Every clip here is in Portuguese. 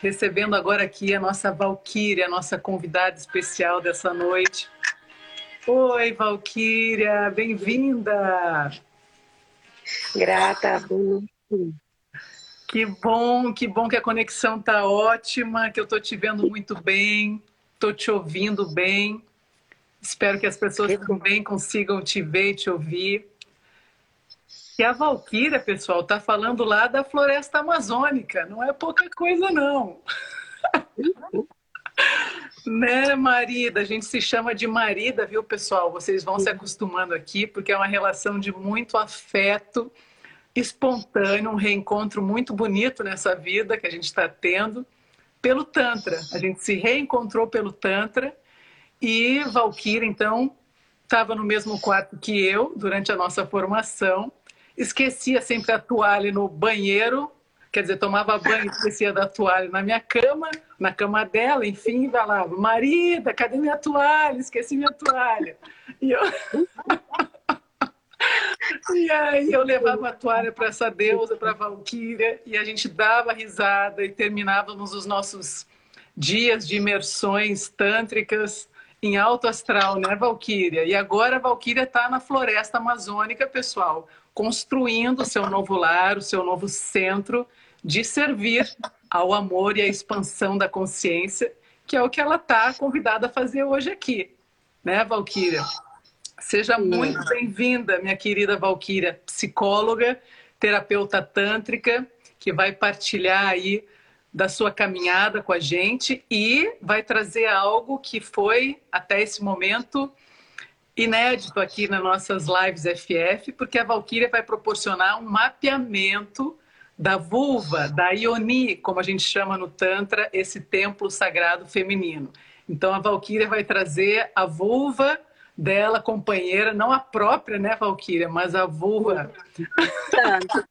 Recebendo agora aqui a nossa Valquíria, a nossa convidada especial dessa noite. Oi, Valquíria, bem-vinda! Grata. Que bom, que bom que a conexão tá ótima, que eu tô te vendo muito bem, tô te ouvindo bem. Espero que as pessoas também consigam te ver e te ouvir. E a Valquíria, pessoal, está falando lá da floresta amazônica. Não é pouca coisa, não. né, marida? A gente se chama de marida, viu, pessoal? Vocês vão se acostumando aqui, porque é uma relação de muito afeto espontâneo, um reencontro muito bonito nessa vida que a gente está tendo pelo Tantra. A gente se reencontrou pelo Tantra e Valquíria, então, estava no mesmo quarto que eu durante a nossa formação esquecia sempre a toalha no banheiro, quer dizer, tomava banho, esquecia da toalha na minha cama, na cama dela, enfim, falava, marida, cadê minha toalha? Esqueci minha toalha. E eu... E aí eu levava a toalha para essa deusa, para a Valquíria, e a gente dava risada e terminávamos os nossos dias de imersões tântricas em alto astral, né, Valquíria? E agora a Valquíria está na floresta amazônica, pessoal construindo o seu novo lar, o seu novo centro de servir ao amor e à expansão da consciência, que é o que ela está convidada a fazer hoje aqui, né, Valquíria? Seja muito bem-vinda, minha querida Valquíria, psicóloga, terapeuta tântrica, que vai partilhar aí da sua caminhada com a gente e vai trazer algo que foi até esse momento inédito aqui nas nossas lives FF, porque a Valquíria vai proporcionar um mapeamento da vulva, da Ioni, como a gente chama no Tantra, esse templo sagrado feminino. Então a Valquíria vai trazer a vulva dela, companheira, não a própria, né, Valquíria, mas a vulva.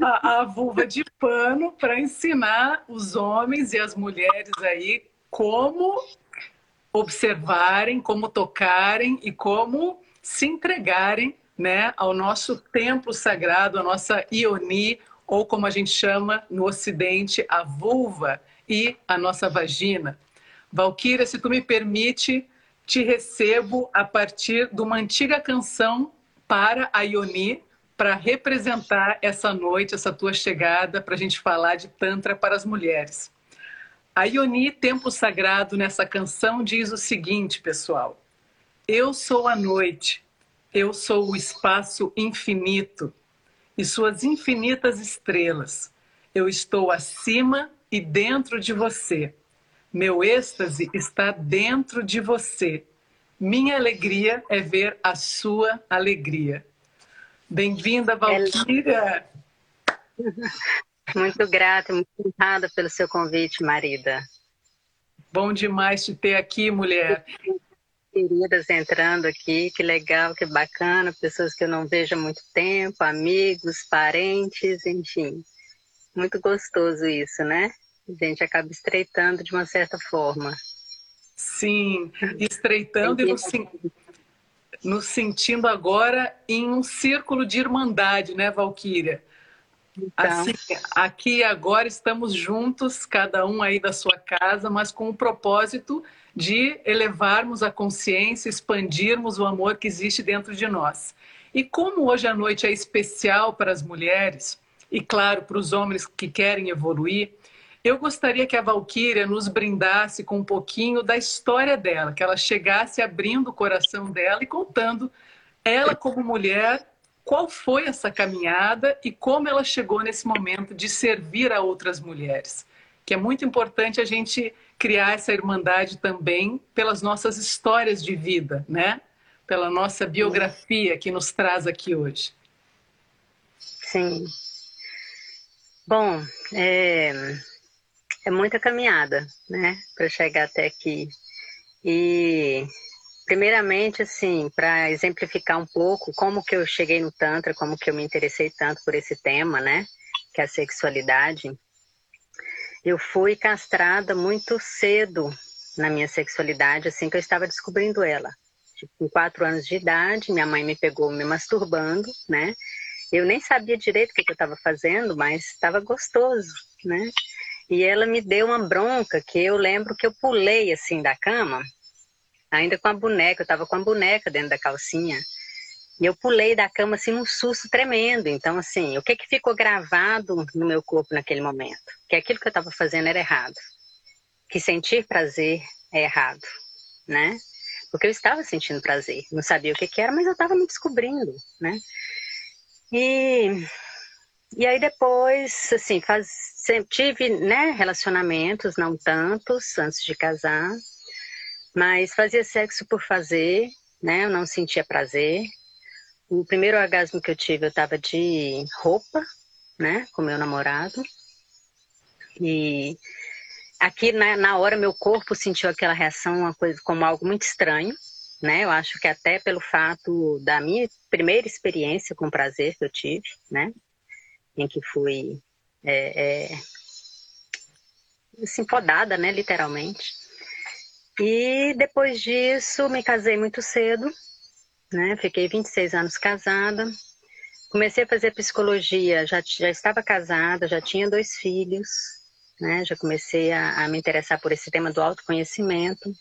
a, a vulva de pano para ensinar os homens e as mulheres aí como observarem, como tocarem e como se entregarem né, ao nosso templo sagrado, a nossa Ioni, ou como a gente chama no Ocidente, a vulva e a nossa vagina. Valquíria, se tu me permite, te recebo a partir de uma antiga canção para a Ioni, para representar essa noite, essa tua chegada, para a gente falar de Tantra para as mulheres. A Ioni Templo Sagrado, nessa canção, diz o seguinte, pessoal: Eu sou a noite, eu sou o espaço infinito e suas infinitas estrelas. Eu estou acima e dentro de você. Meu êxtase está dentro de você. Minha alegria é ver a sua alegria. Bem-vinda, Valquíria! Muito grata, muito honrada pelo seu convite, marida. Bom demais te ter aqui, mulher. Queridas entrando aqui, que legal, que bacana, pessoas que eu não vejo há muito tempo, amigos, parentes, enfim. Muito gostoso isso, né? A gente acaba estreitando de uma certa forma. Sim, estreitando e nos, nos sentindo agora em um círculo de irmandade, né, Valquíria? Então. Assim, aqui agora estamos juntos, cada um aí da sua casa, mas com o propósito de elevarmos a consciência, expandirmos o amor que existe dentro de nós. E como hoje à noite é especial para as mulheres, e claro, para os homens que querem evoluir, eu gostaria que a Valquíria nos brindasse com um pouquinho da história dela, que ela chegasse abrindo o coração dela e contando ela como mulher qual foi essa caminhada e como ela chegou nesse momento de servir a outras mulheres. Que é muito importante a gente criar essa irmandade também pelas nossas histórias de vida, né? Pela nossa biografia que nos traz aqui hoje. Sim. Bom, é, é muita caminhada, né, para chegar até aqui. E primeiramente, assim, para exemplificar um pouco como que eu cheguei no tantra, como que eu me interessei tanto por esse tema, né, que é a sexualidade. Eu fui castrada muito cedo na minha sexualidade, assim que eu estava descobrindo ela. Tipo, com quatro anos de idade, minha mãe me pegou me masturbando, né? Eu nem sabia direito o que, que eu estava fazendo, mas estava gostoso, né? E ela me deu uma bronca que eu lembro que eu pulei assim da cama, ainda com a boneca, eu estava com a boneca dentro da calcinha. E eu pulei da cama assim num susto tremendo. Então, assim, o que que ficou gravado no meu corpo naquele momento? Que aquilo que eu estava fazendo era errado. Que sentir prazer é errado, né? Porque eu estava sentindo prazer, não sabia o que que era, mas eu estava me descobrindo, né? E e aí depois, assim, faz, tive né, relacionamentos, não tantos, antes de casar, mas fazia sexo por fazer, né? Eu não sentia prazer. O primeiro orgasmo que eu tive, eu tava de roupa, né? Com meu namorado. E aqui na, na hora meu corpo sentiu aquela reação, uma coisa como algo muito estranho, né? Eu acho que até pelo fato da minha primeira experiência com prazer que eu tive, né? em que fui é, é, assim, podada, né, literalmente. E depois disso me casei muito cedo, né? Fiquei 26 anos casada. Comecei a fazer psicologia, já, já estava casada, já tinha dois filhos, né? Já comecei a, a me interessar por esse tema do autoconhecimento.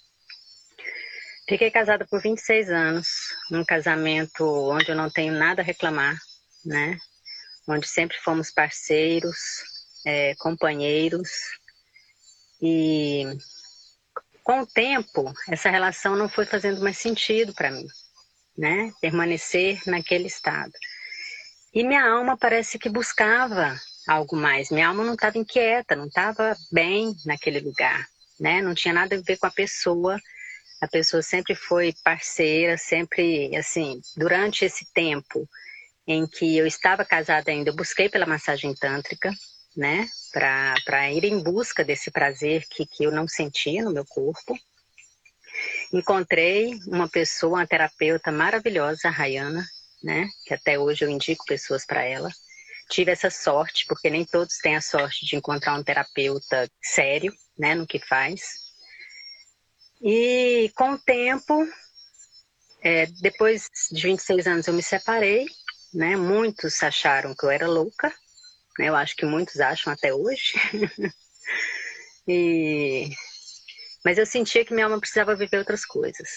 Fiquei casada por 26 anos, num casamento onde eu não tenho nada a reclamar, né? onde sempre fomos parceiros, é, companheiros. E com o tempo, essa relação não foi fazendo mais sentido para mim, né? Permanecer naquele estado. E minha alma parece que buscava algo mais. Minha alma não estava inquieta, não estava bem naquele lugar, né? Não tinha nada a ver com a pessoa. A pessoa sempre foi parceira, sempre, assim, durante esse tempo, em que eu estava casada ainda, eu busquei pela massagem tântrica, né, para ir em busca desse prazer que, que eu não sentia no meu corpo. Encontrei uma pessoa, uma terapeuta maravilhosa, a Rayana, né, que até hoje eu indico pessoas para ela. Tive essa sorte, porque nem todos têm a sorte de encontrar um terapeuta sério, né, no que faz. E com o tempo, é, depois de 26 anos eu me separei né? Muitos acharam que eu era louca? Eu acho que muitos acham até hoje. e... Mas eu sentia que minha alma precisava viver outras coisas,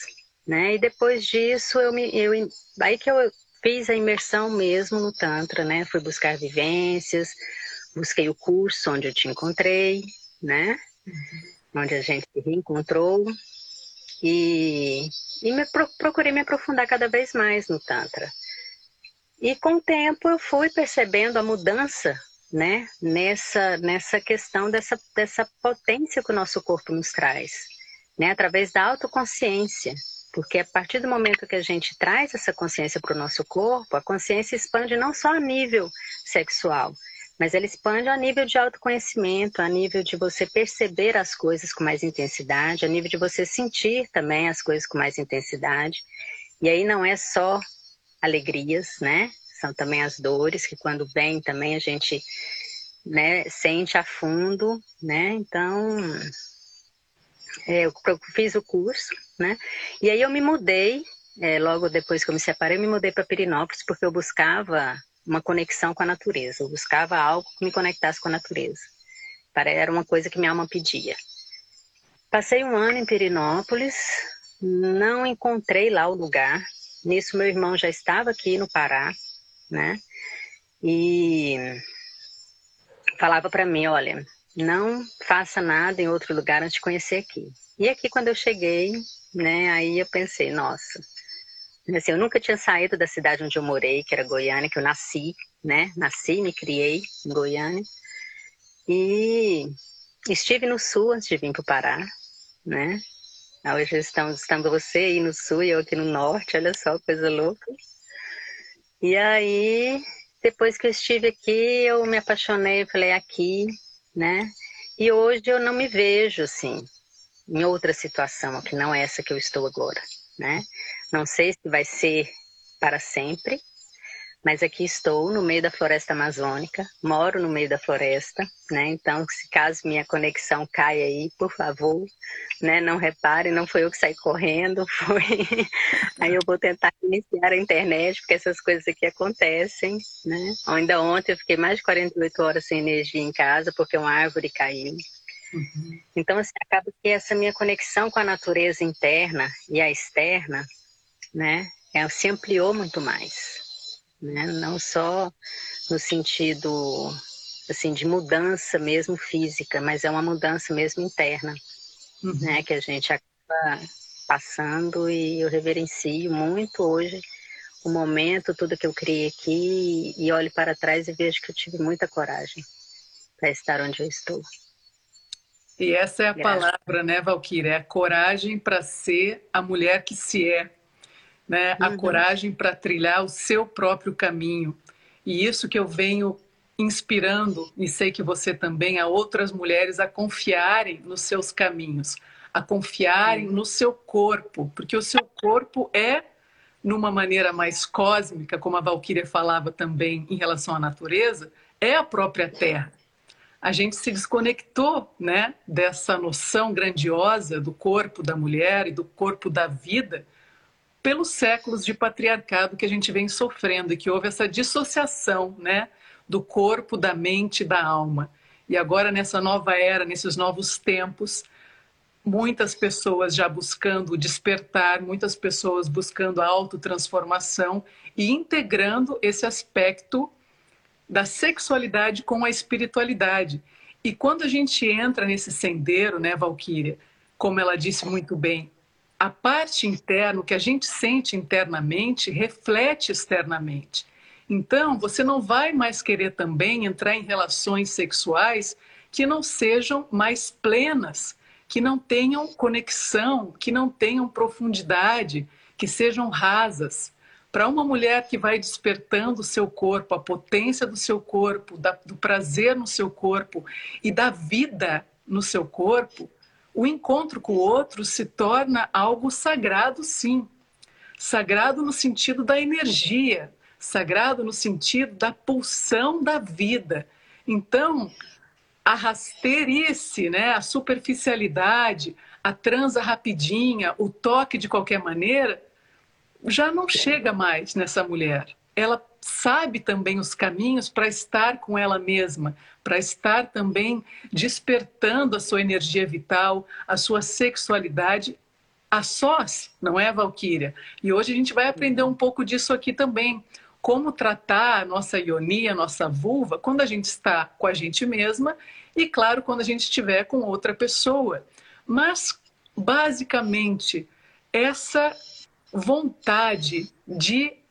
né? E depois disso, eu me, eu, aí que eu fiz a imersão mesmo no Tantra, né? Fui buscar vivências, busquei o curso onde eu te encontrei, né? Uhum. Onde a gente se reencontrou. E, e me, procurei me aprofundar cada vez mais no Tantra. E com o tempo eu fui percebendo a mudança, né, nessa, nessa questão dessa, dessa potência que o nosso corpo nos traz, né, através da autoconsciência. Porque a partir do momento que a gente traz essa consciência para o nosso corpo, a consciência expande não só a nível sexual, mas ela expande a nível de autoconhecimento, a nível de você perceber as coisas com mais intensidade, a nível de você sentir também as coisas com mais intensidade. E aí não é só alegrias, né? São também as dores que quando vem também a gente né, sente a fundo, né? Então, é, eu fiz o curso, né? E aí eu me mudei, é, logo depois que eu me separei, eu me mudei para Pirinópolis porque eu buscava uma conexão com a natureza, eu buscava algo que me conectasse com a natureza. Era uma coisa que minha alma pedia. Passei um ano em Pirinópolis, não encontrei lá o lugar, Nisso, meu irmão já estava aqui no Pará, né? E falava para mim: olha, não faça nada em outro lugar antes de conhecer aqui. E aqui, quando eu cheguei, né, aí eu pensei: nossa, assim, eu nunca tinha saído da cidade onde eu morei, que era Goiânia, que eu nasci, né? Nasci, me criei em Goiânia. E estive no sul antes de vir para o Pará, né? Hoje estamos, estamos você aí no sul e eu aqui no norte, olha só, coisa louca. E aí depois que eu estive aqui, eu me apaixonei, falei aqui, né? E hoje eu não me vejo assim, em outra situação, que não é essa que eu estou agora, né? Não sei se vai ser para sempre, mas aqui estou no meio da floresta amazônica, moro no meio da floresta, né? Então, se caso minha conexão caia aí, por favor, né? Não repare, não foi eu que saí correndo, foi. aí eu vou tentar iniciar a internet, porque essas coisas aqui acontecem, né? Ainda ontem eu fiquei mais de 48 horas sem energia em casa porque uma árvore caiu. Uhum. Então, assim, acaba que essa minha conexão com a natureza interna e a externa, né? Ela se ampliou muito mais né? Não só no sentido assim de mudança mesmo física, mas é uma mudança mesmo interna, uhum. né? Que a gente acaba passando e eu reverencio muito hoje o momento, tudo que eu criei aqui e olho para trás e vejo que eu tive muita coragem para estar onde eu estou. E essa é a Graças. palavra, né, Valquíria? É a coragem para ser a mulher que se é né? Uhum. A coragem para trilhar o seu próprio caminho. E isso que eu venho inspirando, e sei que você também, a outras mulheres a confiarem nos seus caminhos, a confiarem no seu corpo, porque o seu corpo é, numa maneira mais cósmica, como a Valquíria falava também em relação à natureza, é a própria Terra. A gente se desconectou né, dessa noção grandiosa do corpo da mulher e do corpo da vida pelos séculos de patriarcado que a gente vem sofrendo e que houve essa dissociação, né, do corpo, da mente, da alma. E agora nessa nova era, nesses novos tempos, muitas pessoas já buscando despertar, muitas pessoas buscando a autotransformação e integrando esse aspecto da sexualidade com a espiritualidade. E quando a gente entra nesse sendeiro, né, Valquíria, como ela disse muito bem, a parte interna, o que a gente sente internamente, reflete externamente. Então, você não vai mais querer também entrar em relações sexuais que não sejam mais plenas, que não tenham conexão, que não tenham profundidade, que sejam rasas. Para uma mulher que vai despertando o seu corpo, a potência do seu corpo, do prazer no seu corpo e da vida no seu corpo, o encontro com o outro se torna algo sagrado, sim. Sagrado no sentido da energia, sagrado no sentido da pulsão da vida. Então, a rasteirice, né, a superficialidade, a transa rapidinha, o toque de qualquer maneira, já não chega mais nessa mulher. Ela sabe também os caminhos para estar com ela mesma, para estar também despertando a sua energia vital, a sua sexualidade a sós, não é, Valquíria? E hoje a gente vai aprender um pouco disso aqui também. Como tratar a nossa ionia, a nossa vulva, quando a gente está com a gente mesma e, claro, quando a gente estiver com outra pessoa. Mas, basicamente, essa vontade de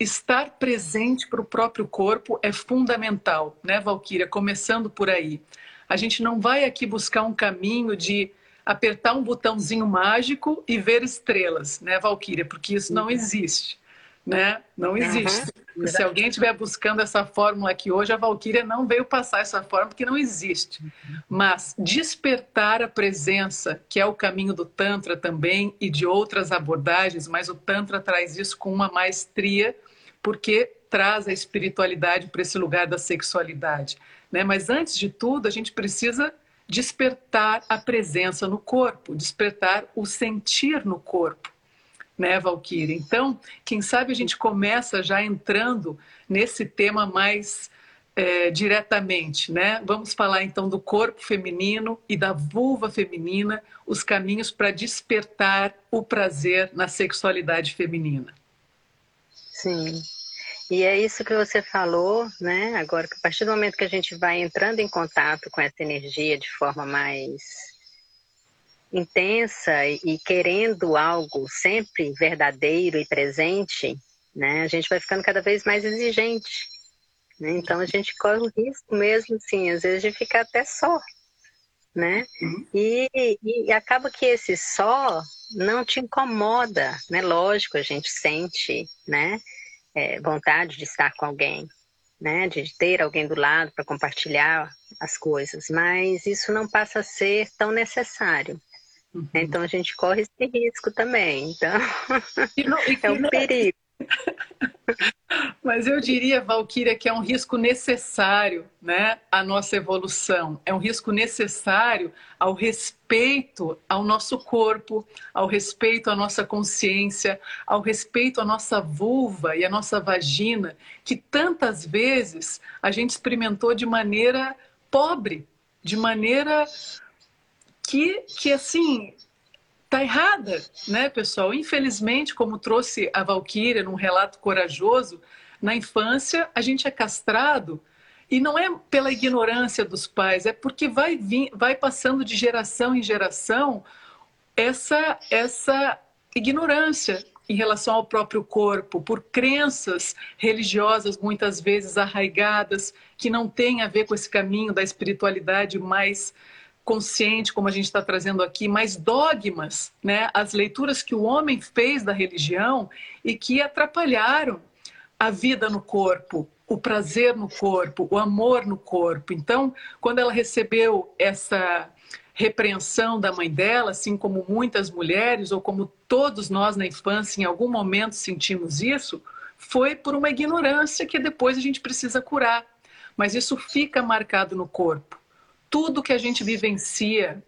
estar presente para o próprio corpo é fundamental, né, Valquíria? Começando por aí. A gente não vai aqui buscar um caminho de apertar um botãozinho mágico e ver estrelas, né, Valquíria? Porque isso não existe, né? Não existe. Uhum. Se alguém estiver buscando essa fórmula aqui hoje, a Valquíria não veio passar essa fórmula porque não existe. Mas despertar a presença, que é o caminho do Tantra também e de outras abordagens, mas o Tantra traz isso com uma maestria porque traz a espiritualidade para esse lugar da sexualidade. Né? Mas antes de tudo, a gente precisa despertar a presença no corpo, despertar o sentir no corpo, né, Valkyrie? Então, quem sabe a gente começa já entrando nesse tema mais é, diretamente, né? Vamos falar então do corpo feminino e da vulva feminina, os caminhos para despertar o prazer na sexualidade feminina. Sim. E é isso que você falou, né? Agora, que a partir do momento que a gente vai entrando em contato com essa energia de forma mais intensa e querendo algo sempre verdadeiro e presente, né? A gente vai ficando cada vez mais exigente. Né? Então a gente corre o risco mesmo, sim, às vezes de ficar até só, né? Uhum. E, e, acaba que esse só não te incomoda, né? Lógico, a gente sente, né? É, vontade de estar com alguém, né, de ter alguém do lado para compartilhar as coisas, mas isso não passa a ser tão necessário. Uhum. Então a gente corre esse risco também. Então e não, e é um perigo. Mas eu diria, Valquíria, que é um risco necessário né, à nossa evolução. É um risco necessário ao respeito ao nosso corpo, ao respeito à nossa consciência, ao respeito à nossa vulva e à nossa vagina, que tantas vezes a gente experimentou de maneira pobre, de maneira que, que assim, Está errada, né, pessoal? Infelizmente, como trouxe a Valquíria num relato corajoso, na infância a gente é castrado e não é pela ignorância dos pais, é porque vai, vir, vai passando de geração em geração essa, essa ignorância em relação ao próprio corpo, por crenças religiosas muitas vezes arraigadas, que não têm a ver com esse caminho da espiritualidade mais consciente, como a gente está trazendo aqui, mas dogmas, né? as leituras que o homem fez da religião e que atrapalharam a vida no corpo, o prazer no corpo, o amor no corpo. Então, quando ela recebeu essa repreensão da mãe dela, assim como muitas mulheres, ou como todos nós na infância, em algum momento sentimos isso, foi por uma ignorância que depois a gente precisa curar. Mas isso fica marcado no corpo tudo que a gente vivencia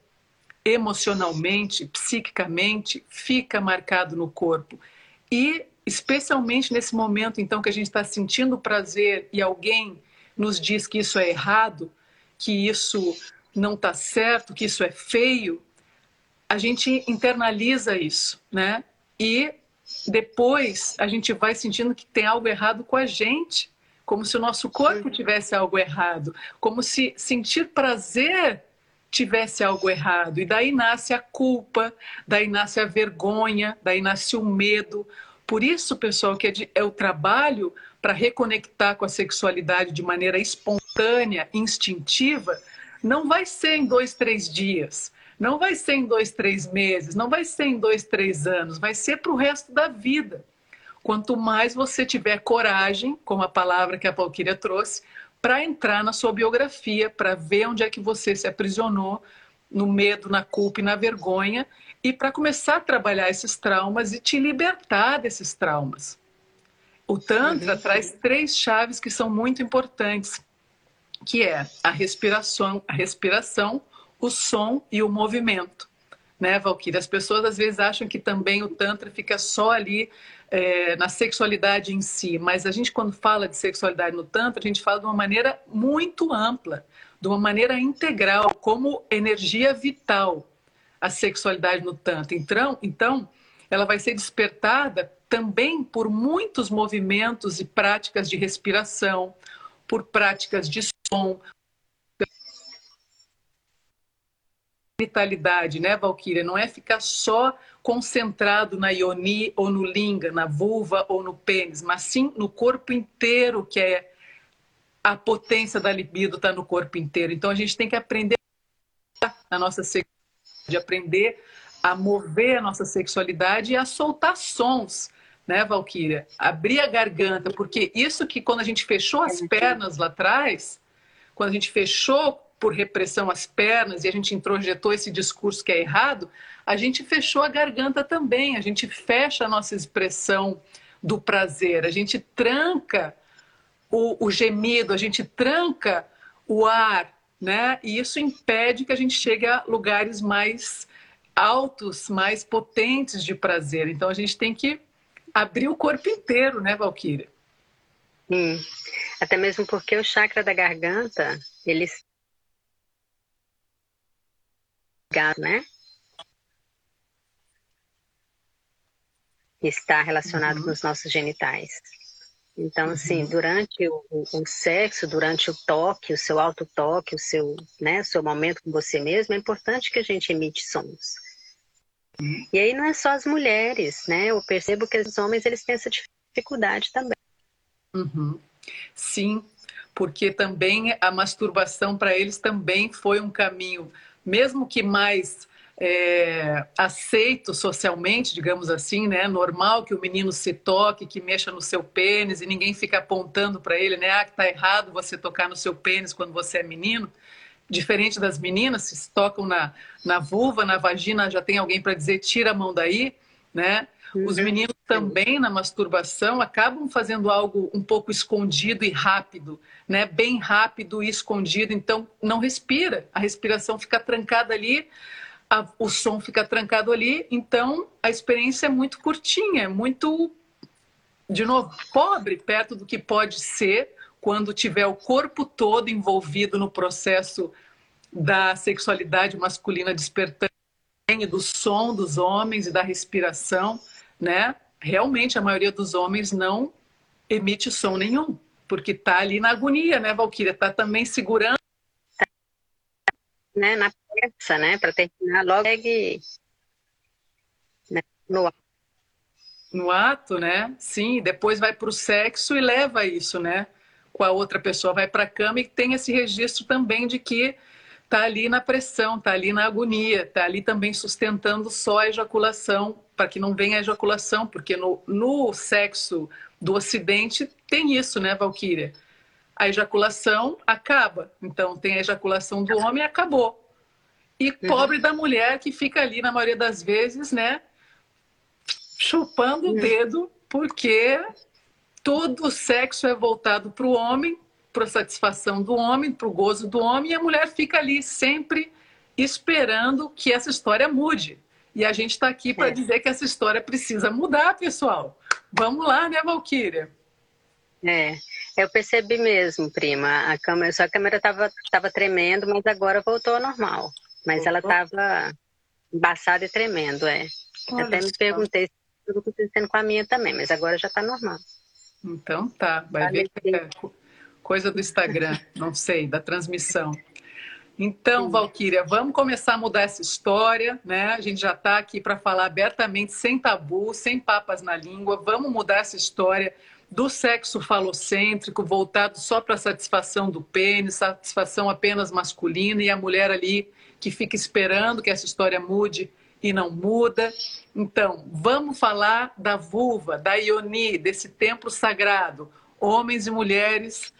emocionalmente, psiquicamente, fica marcado no corpo. E especialmente nesse momento, então, que a gente está sentindo prazer e alguém nos diz que isso é errado, que isso não está certo, que isso é feio, a gente internaliza isso, né? E depois a gente vai sentindo que tem algo errado com a gente como se o nosso corpo tivesse algo errado, como se sentir prazer tivesse algo errado. E daí nasce a culpa, daí nasce a vergonha, daí nasce o medo. Por isso, pessoal, que é, de, é o trabalho para reconectar com a sexualidade de maneira espontânea, instintiva, não vai ser em dois, três dias, não vai ser em dois, três meses, não vai ser em dois, três anos, vai ser para o resto da vida. Quanto mais você tiver coragem, como a palavra que a Valquíria trouxe, para entrar na sua biografia, para ver onde é que você se aprisionou no medo, na culpa e na vergonha, e para começar a trabalhar esses traumas e te libertar desses traumas. O Tantra uhum. traz três chaves que são muito importantes, que é a respiração, a respiração, o som e o movimento. Né, Valquíria? As pessoas às vezes acham que também o Tantra fica só ali é, na sexualidade em si, mas a gente, quando fala de sexualidade no Tantra, a gente fala de uma maneira muito ampla, de uma maneira integral, como energia vital, a sexualidade no Tantra. Então, então ela vai ser despertada também por muitos movimentos e práticas de respiração, por práticas de som, vitalidade, né, Valquíria? Não é ficar só concentrado na ioni ou no linga, na vulva ou no pênis, mas sim no corpo inteiro, que é a potência da libido está no corpo inteiro. Então a gente tem que aprender a nossa sexualidade, aprender a mover a nossa sexualidade e a soltar sons, né, Valquíria? Abrir a garganta, porque isso que quando a gente fechou as pernas lá atrás, quando a gente fechou por repressão as pernas e a gente introjetou esse discurso que é errado, a gente fechou a garganta também, a gente fecha a nossa expressão do prazer, a gente tranca o, o gemido, a gente tranca o ar, né? E isso impede que a gente chegue a lugares mais altos, mais potentes de prazer. Então a gente tem que abrir o corpo inteiro, né, Valquíria? Hum. Até mesmo porque o chakra da garganta, ele né? Está relacionado uhum. com os nossos genitais. Então, assim, uhum. durante o, o, sexo, durante o toque, o seu auto-toque, o seu, né, seu momento com você mesmo, é importante que a gente emite sons. Uhum. E aí não é só as mulheres, né? Eu percebo que os homens, eles têm essa dificuldade também. Uhum. Sim, porque também a masturbação para eles também foi um caminho mesmo que mais é, aceito socialmente, digamos assim, né? Normal que o menino se toque, que mexa no seu pênis e ninguém fica apontando para ele, né? Ah, que tá errado você tocar no seu pênis quando você é menino. Diferente das meninas, se tocam na, na vulva, na vagina, já tem alguém para dizer tira a mão daí, né? Os uhum. meninos também na masturbação acabam fazendo algo um pouco escondido e rápido, né? Bem rápido e escondido, então não respira, a respiração fica trancada ali a, o som fica trancado ali, então a experiência é muito curtinha, é muito, de novo, pobre perto do que pode ser quando tiver o corpo todo envolvido no processo da sexualidade masculina despertando, do som dos homens e da respiração, né? Realmente a maioria dos homens não emite som nenhum, porque tá ali na agonia, né, Valquíria? Tá também segurando né, na peça, né, para terminar logo né, no ato. No ato, né? Sim, depois vai para o sexo e leva isso, né? Com a outra pessoa, vai para a cama e tem esse registro também de que tá ali na pressão, tá ali na agonia, tá ali também sustentando só a ejaculação, para que não venha a ejaculação, porque no, no sexo do Ocidente tem isso, né, Valquíria? a ejaculação acaba. Então, tem a ejaculação do homem acabou. E pobre da mulher que fica ali, na maioria das vezes, né, chupando o uhum. dedo, porque todo o sexo é voltado para o homem, para a satisfação do homem, para o gozo do homem, e a mulher fica ali sempre esperando que essa história mude. E a gente está aqui para é. dizer que essa história precisa mudar, pessoal. Vamos lá, né, Valquíria? É, eu percebi mesmo, prima. A câmera, só a câmera estava tava tremendo, mas agora voltou ao normal. Mas ela estava embaçada e tremendo, é. Olha Até me perguntei se tudo acontecendo com a minha também, mas agora já está normal. Então tá, vai tá ver que é coisa do Instagram, não sei, da transmissão. Então, Valquíria, vamos começar a mudar essa história, né? A gente já está aqui para falar abertamente, sem tabu, sem papas na língua. Vamos mudar essa história do sexo falocêntrico, voltado só para a satisfação do pênis, satisfação apenas masculina, e a mulher ali que fica esperando que essa história mude e não muda. Então, vamos falar da vulva, da Ioni, desse templo sagrado. Homens e mulheres,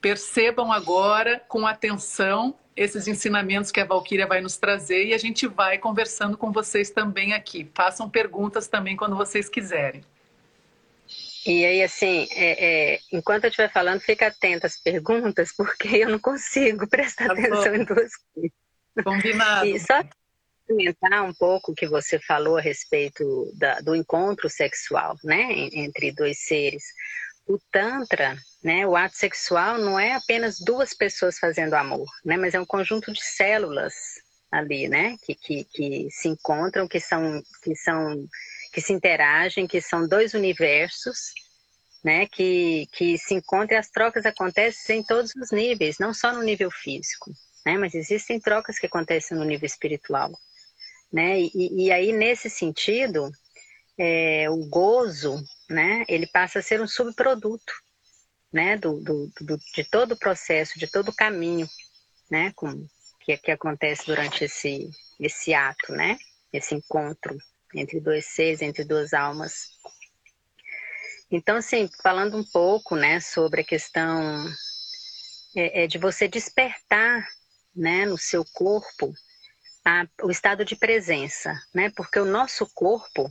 percebam agora com atenção esses ensinamentos que a Valquíria vai nos trazer e a gente vai conversando com vocês também aqui. Façam perguntas também quando vocês quiserem. E aí, assim, é, é, enquanto eu estiver falando, fica atento às perguntas, porque eu não consigo prestar tá atenção em duas coisas. Combinado. E só comentar um pouco o que você falou a respeito da, do encontro sexual, né, entre dois seres. O Tantra, né, o ato sexual não é apenas duas pessoas fazendo amor, né, mas é um conjunto de células ali, né, que, que, que se encontram, que são, que são que se interagem, que são dois universos, né, que, que se encontram e as trocas acontecem em todos os níveis, não só no nível físico, né, mas existem trocas que acontecem no nível espiritual. Né, e, e aí, nesse sentido, é, o gozo, né, ele passa a ser um subproduto né, do, do, do, de todo o processo, de todo o caminho né, com, que, que acontece durante esse, esse ato, né, esse encontro entre dois seres, entre duas almas. Então, assim, falando um pouco, né, sobre a questão é, é de você despertar, né, no seu corpo a, o estado de presença, né, porque o nosso corpo,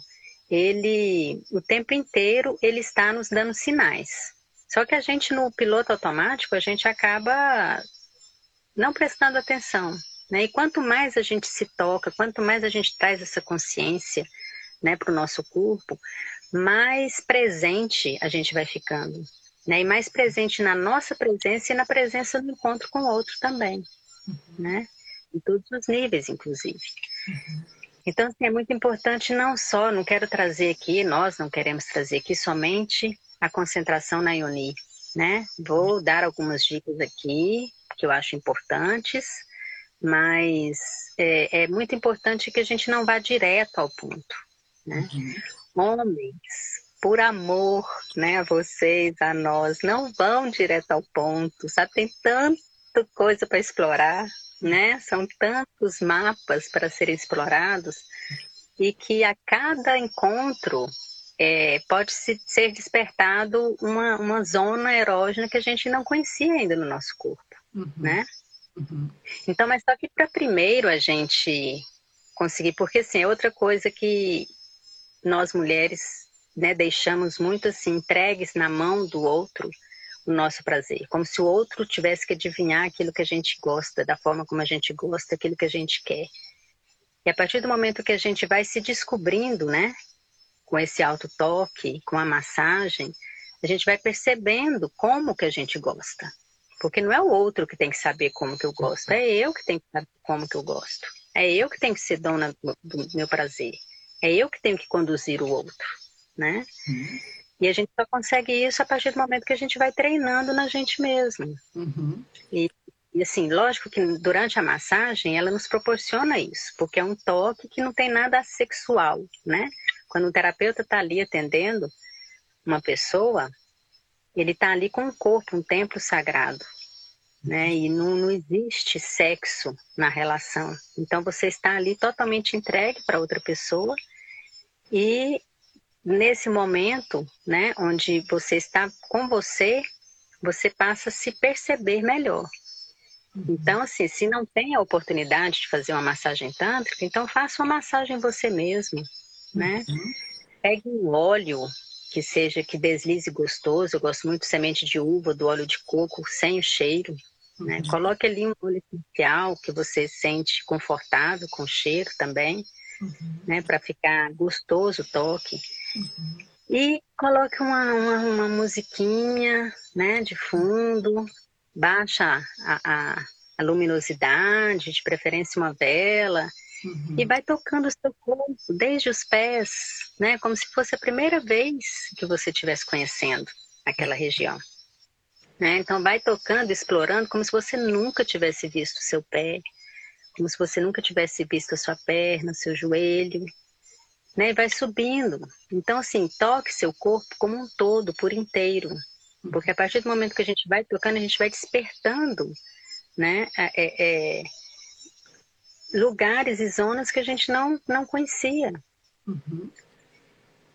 ele, o tempo inteiro, ele está nos dando sinais. Só que a gente no piloto automático, a gente acaba não prestando atenção, né? E quanto mais a gente se toca, quanto mais a gente traz essa consciência né, para o nosso corpo, mais presente a gente vai ficando. Né? E mais presente na nossa presença e na presença do encontro com o outro também. Uhum. Né? Em todos os níveis, inclusive. Uhum. Então, assim, é muito importante não só, não quero trazer aqui, nós não queremos trazer aqui somente a concentração na Ioni, né? Vou dar algumas dicas aqui que eu acho importantes, mas é, é, muito importante que a gente não vá direto ao ponto. Né? Uhum. Homens, por amor né, a vocês, a nós, não vão direto ao ponto, sabe? Tem tanta coisa para explorar, né? São tantos mapas para serem explorados e que a cada encontro é, pode -se ser despertado uma, uma zona erógena que a gente não conhecia ainda no nosso corpo, uhum. né? Uhum. Então, mas só que para primeiro a gente conseguir, porque assim, é outra coisa que nós mulheres né, deixamos muito assim, entregues na mão do outro o nosso prazer, como se o outro tivesse que adivinhar aquilo que a gente gosta, da forma como a gente gosta, aquilo que a gente quer. E a partir do momento que a gente vai se descobrindo, né, com esse alto toque, com a massagem, a gente vai percebendo como que a gente gosta. Porque não é o outro que tem que saber como que eu gosto, é eu que tenho que saber como que eu gosto. É eu que tenho que ser dona do meu prazer. É eu que tenho que conduzir o outro, né? Uhum. E a gente só consegue isso a partir do momento que a gente vai treinando na gente mesmo. Uhum. E, e assim, lógico que durante a massagem ela nos proporciona isso, porque é um toque que não tem nada sexual, né? Quando o terapeuta está ali atendendo uma pessoa, ele está ali com o corpo, um templo sagrado, né? E não, não existe sexo na relação. Então você está ali totalmente entregue para outra pessoa e nesse momento, né, onde você está com você, você passa a se perceber melhor. Uhum. Então, assim, se não tem a oportunidade de fazer uma massagem tântrica, então faça uma massagem você mesmo né? Uhum. Pegue um óleo que seja que deslize gostoso. Eu gosto muito de semente de uva, do óleo de coco sem o cheiro. Né? Uhum. Coloque ali um óleo essencial que você sente confortável com cheiro também, uhum. né? Para ficar gostoso o toque. Uhum. E coloque uma, uma, uma, musiquinha, né? De fundo. Baixa a, a, a luminosidade, de preferência uma vela Uhum. E vai tocando o seu corpo, desde os pés, né? Como se fosse a primeira vez que você estivesse conhecendo aquela região. Né? Então vai tocando, explorando, como se você nunca tivesse visto o seu pé, como se você nunca tivesse visto a sua perna, o seu joelho, né? E vai subindo. Então, assim, toque seu corpo como um todo, por inteiro. Porque a partir do momento que a gente vai tocando, a gente vai despertando, né? É, é, lugares e zonas que a gente não, não conhecia. Uhum.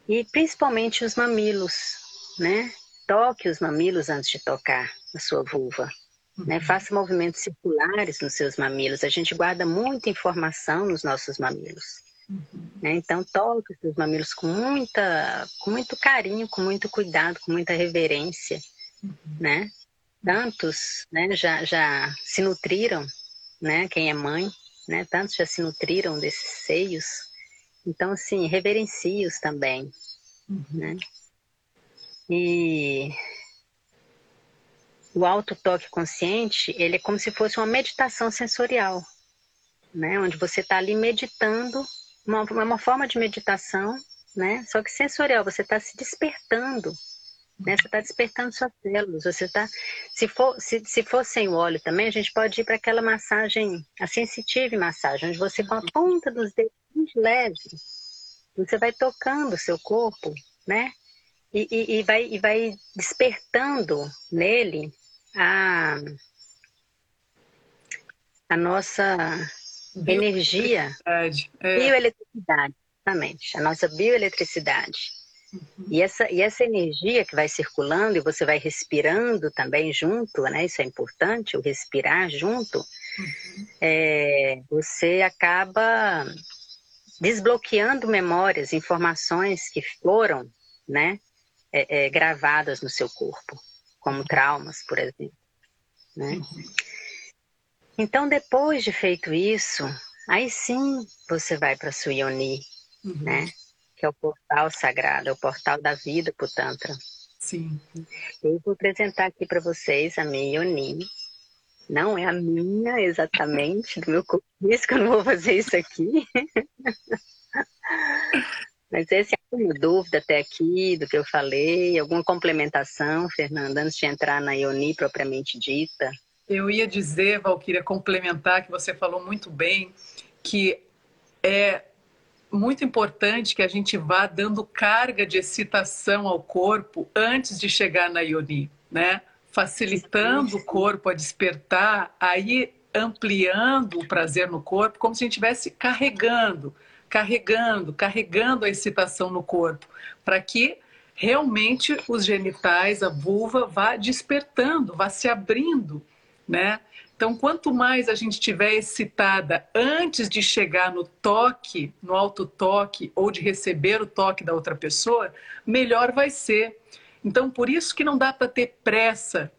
E principalmente os mamilos, né? Toque os mamilos antes de tocar a sua vulva. Né? Uhum. Né? Faça movimentos circulares nos seus mamilos. A gente guarda muita informação nos nossos mamilos. Uhum. Né? Então, toque os seus mamilos com, muita, com muito carinho, com muito cuidado, com muita reverência. Uhum. Né? Tantos né, já, já se nutriram, né? quem é mãe, né? Tantos já se nutriram desses seios. Então, assim, reverencie-os também, uhum. né? E o auto-toque consciente, ele é como se fosse uma meditação sensorial, né? Onde você está ali meditando, uma, uma forma de meditação, né? Só que sensorial, você está se despertando né? Você está despertando suas células. Você tá, se for, se, se for sem o óleo também, a gente pode ir para aquela massagem, a sensitive massagem, onde você com a ponta dos dedos leve, você vai tocando o seu corpo, né? E, e, e, vai, e vai despertando nele a, a nossa energia, é. bioeletricidade, exatamente, a nossa bioeletricidade. E, essa, e essa energia que vai circulando e você vai respirando também junto, né? Isso é importante, o respirar junto. Uhum. É, você acaba desbloqueando memórias, informações que foram, né? É, é, gravadas no seu corpo, como traumas, por exemplo. Né? Uhum. Então, depois de feito isso, aí sim você vai para a sua Yoni, uhum. né? Que é o portal sagrado, é o portal da vida para o Tantra. Sim. Eu vou apresentar aqui para vocês a minha Yoni. Não é a minha exatamente, do meu corpo, isso que eu não vou fazer isso aqui. Mas esse é alguma dúvida até aqui do que eu falei, alguma complementação, Fernanda, antes de entrar na Ioni propriamente dita? Eu ia dizer, Valquíria, complementar, que você falou muito bem, que é muito importante que a gente vá dando carga de excitação ao corpo antes de chegar na Ioni, né? Facilitando o corpo a despertar, aí ampliando o prazer no corpo, como se a gente estivesse carregando, carregando, carregando a excitação no corpo, para que realmente os genitais, a vulva, vá despertando, vá se abrindo, né? Então, quanto mais a gente estiver excitada antes de chegar no toque, no alto toque, ou de receber o toque da outra pessoa, melhor vai ser. Então, por isso que não dá para ter pressa,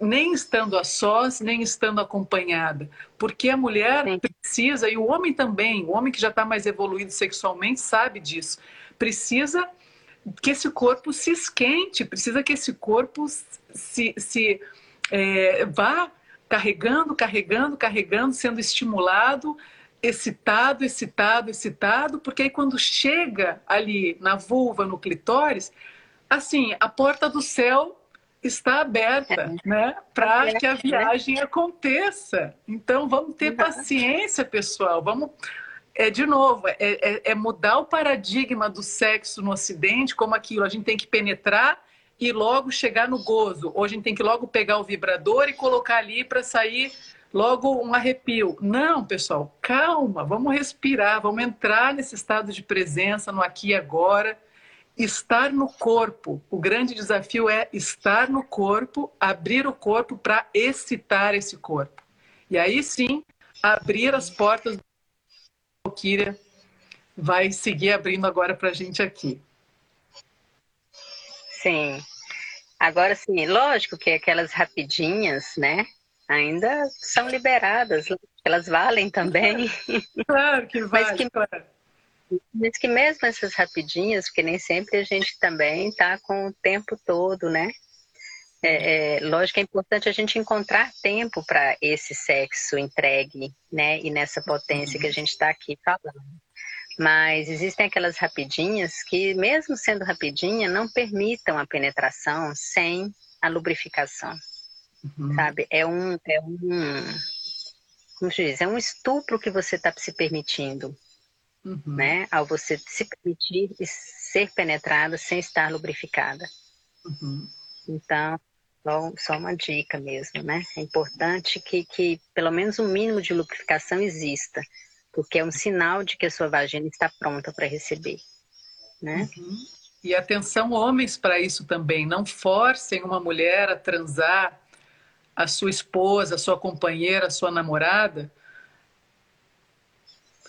nem estando a sós, nem estando acompanhada. Porque a mulher Sim. precisa, e o homem também, o homem que já está mais evoluído sexualmente sabe disso, precisa que esse corpo se esquente, precisa que esse corpo se, se é, vá carregando, carregando, carregando, sendo estimulado, excitado, excitado, excitado, porque aí quando chega ali na vulva, no clitóris, assim, a porta do céu está aberta, é. né, para que a viagem aconteça. Então vamos ter paciência, pessoal. Vamos é de novo, é, é, é, mudar o paradigma do sexo no Ocidente como aquilo. A gente tem que penetrar e logo chegar no gozo. Ou a gente tem que logo pegar o vibrador e colocar ali para sair logo um arrepio. Não, pessoal, calma, vamos respirar, vamos entrar nesse estado de presença no aqui e agora. Estar no corpo. O grande desafio é estar no corpo, abrir o corpo para excitar esse corpo. E aí sim, abrir as portas Valkyria vai seguir abrindo agora para a gente aqui. Sim. Agora sim, lógico que aquelas rapidinhas, né? Ainda são liberadas, elas valem também. Claro que vale, mas que, claro. Mas que mesmo essas rapidinhas, porque nem sempre a gente também está com o tempo todo, né? É, é, lógico que é importante a gente encontrar tempo para esse sexo entregue, né? E nessa potência que a gente está aqui falando. Mas existem aquelas rapidinhas que, mesmo sendo rapidinha, não permitam a penetração sem a lubrificação. Uhum. Sabe? É um, é um. Como se diz? É um estupro que você está se permitindo. Uhum. Né? Ao você se permitir ser penetrada sem estar lubrificada. Uhum. Então, só, uma dica mesmo, né? É importante que, que pelo menos um mínimo de lubrificação exista, porque é um sinal de que a sua vagina está pronta para receber, né? Uhum. E atenção, homens, para isso também. Não forcem uma mulher a transar a sua esposa, a sua companheira, a sua namorada,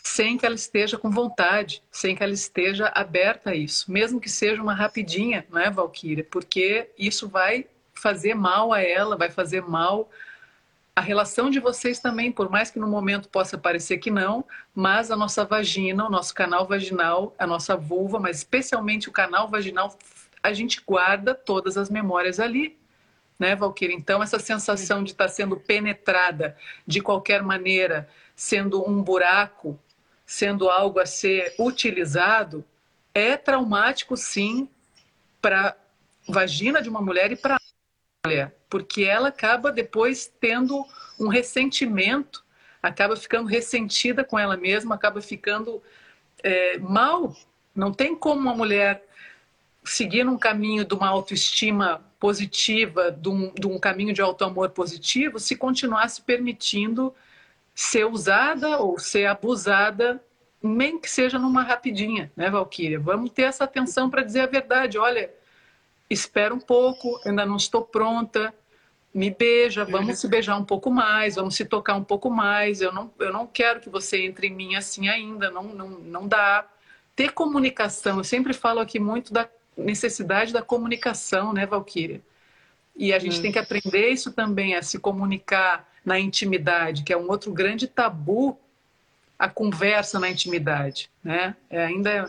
sem que ela esteja com vontade, sem que ela esteja aberta a isso, mesmo que seja uma rapidinha, não é? Porque isso vai fazer mal a ela, vai fazer mal a relação de vocês também, por mais que no momento possa parecer que não, mas a nossa vagina, o nosso canal vaginal, a nossa vulva, mas especialmente o canal vaginal, a gente guarda todas as memórias ali, né, Valquíria? Então, essa sensação de estar sendo penetrada de qualquer maneira, sendo um buraco, sendo algo a ser utilizado, é traumático, sim, para vagina de uma mulher e para porque ela acaba depois tendo um ressentimento, acaba ficando ressentida com ela mesma, acaba ficando é, mal. Não tem como uma mulher seguir num caminho de uma autoestima positiva, de um, de um caminho de auto-amor positivo, se continuar se permitindo ser usada ou ser abusada, nem que seja numa rapidinha, né, Valquíria? Vamos ter essa atenção para dizer a verdade. Olha, espera um pouco, ainda não estou pronta, me beija, vamos se beijar um pouco mais, vamos se tocar um pouco mais. Eu não, eu não quero que você entre em mim assim ainda, não, não, não dá. Ter comunicação, eu sempre falo aqui muito da necessidade da comunicação, né, Valquíria? E a gente uhum. tem que aprender isso também, a se comunicar na intimidade, que é um outro grande tabu, a conversa na intimidade, né? É, ainda é,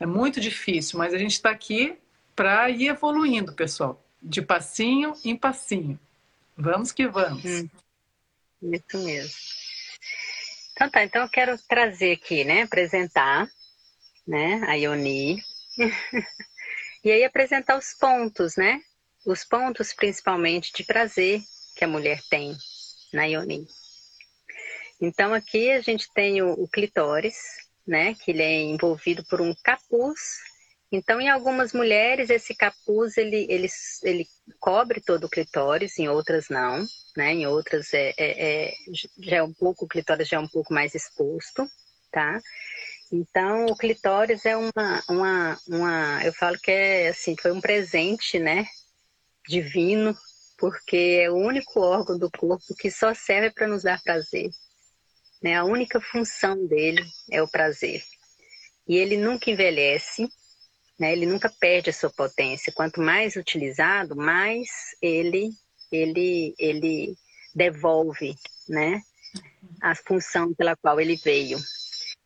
é muito difícil, mas a gente está aqui para ir evoluindo, pessoal, de passinho em passinho. Vamos que vamos. Hum, isso mesmo. Então tá, então eu quero trazer aqui, né, apresentar, né, a Ioni. e aí apresentar os pontos, né? Os pontos principalmente de prazer que a mulher tem na Ioni. Então aqui a gente tem o, o clitóris, né, que ele é envolvido por um capuz Então, em algumas mulheres, esse capuz ele, ele, ele cobre todo o clitóris, em outras não, né? Em outras é, é, é, já é um pouco, o clitóris já é um pouco mais exposto, tá? Então, o clitóris é uma, uma, uma, eu falo que é assim, foi um presente, né? Divino, porque é o único órgão do corpo que só serve para nos dar prazer. Né? A única função dele é o prazer. E ele nunca envelhece, né? ele nunca perde a sua potência. Quanto mais utilizado, mais ele, ele, ele devolve né? a função pela qual ele veio.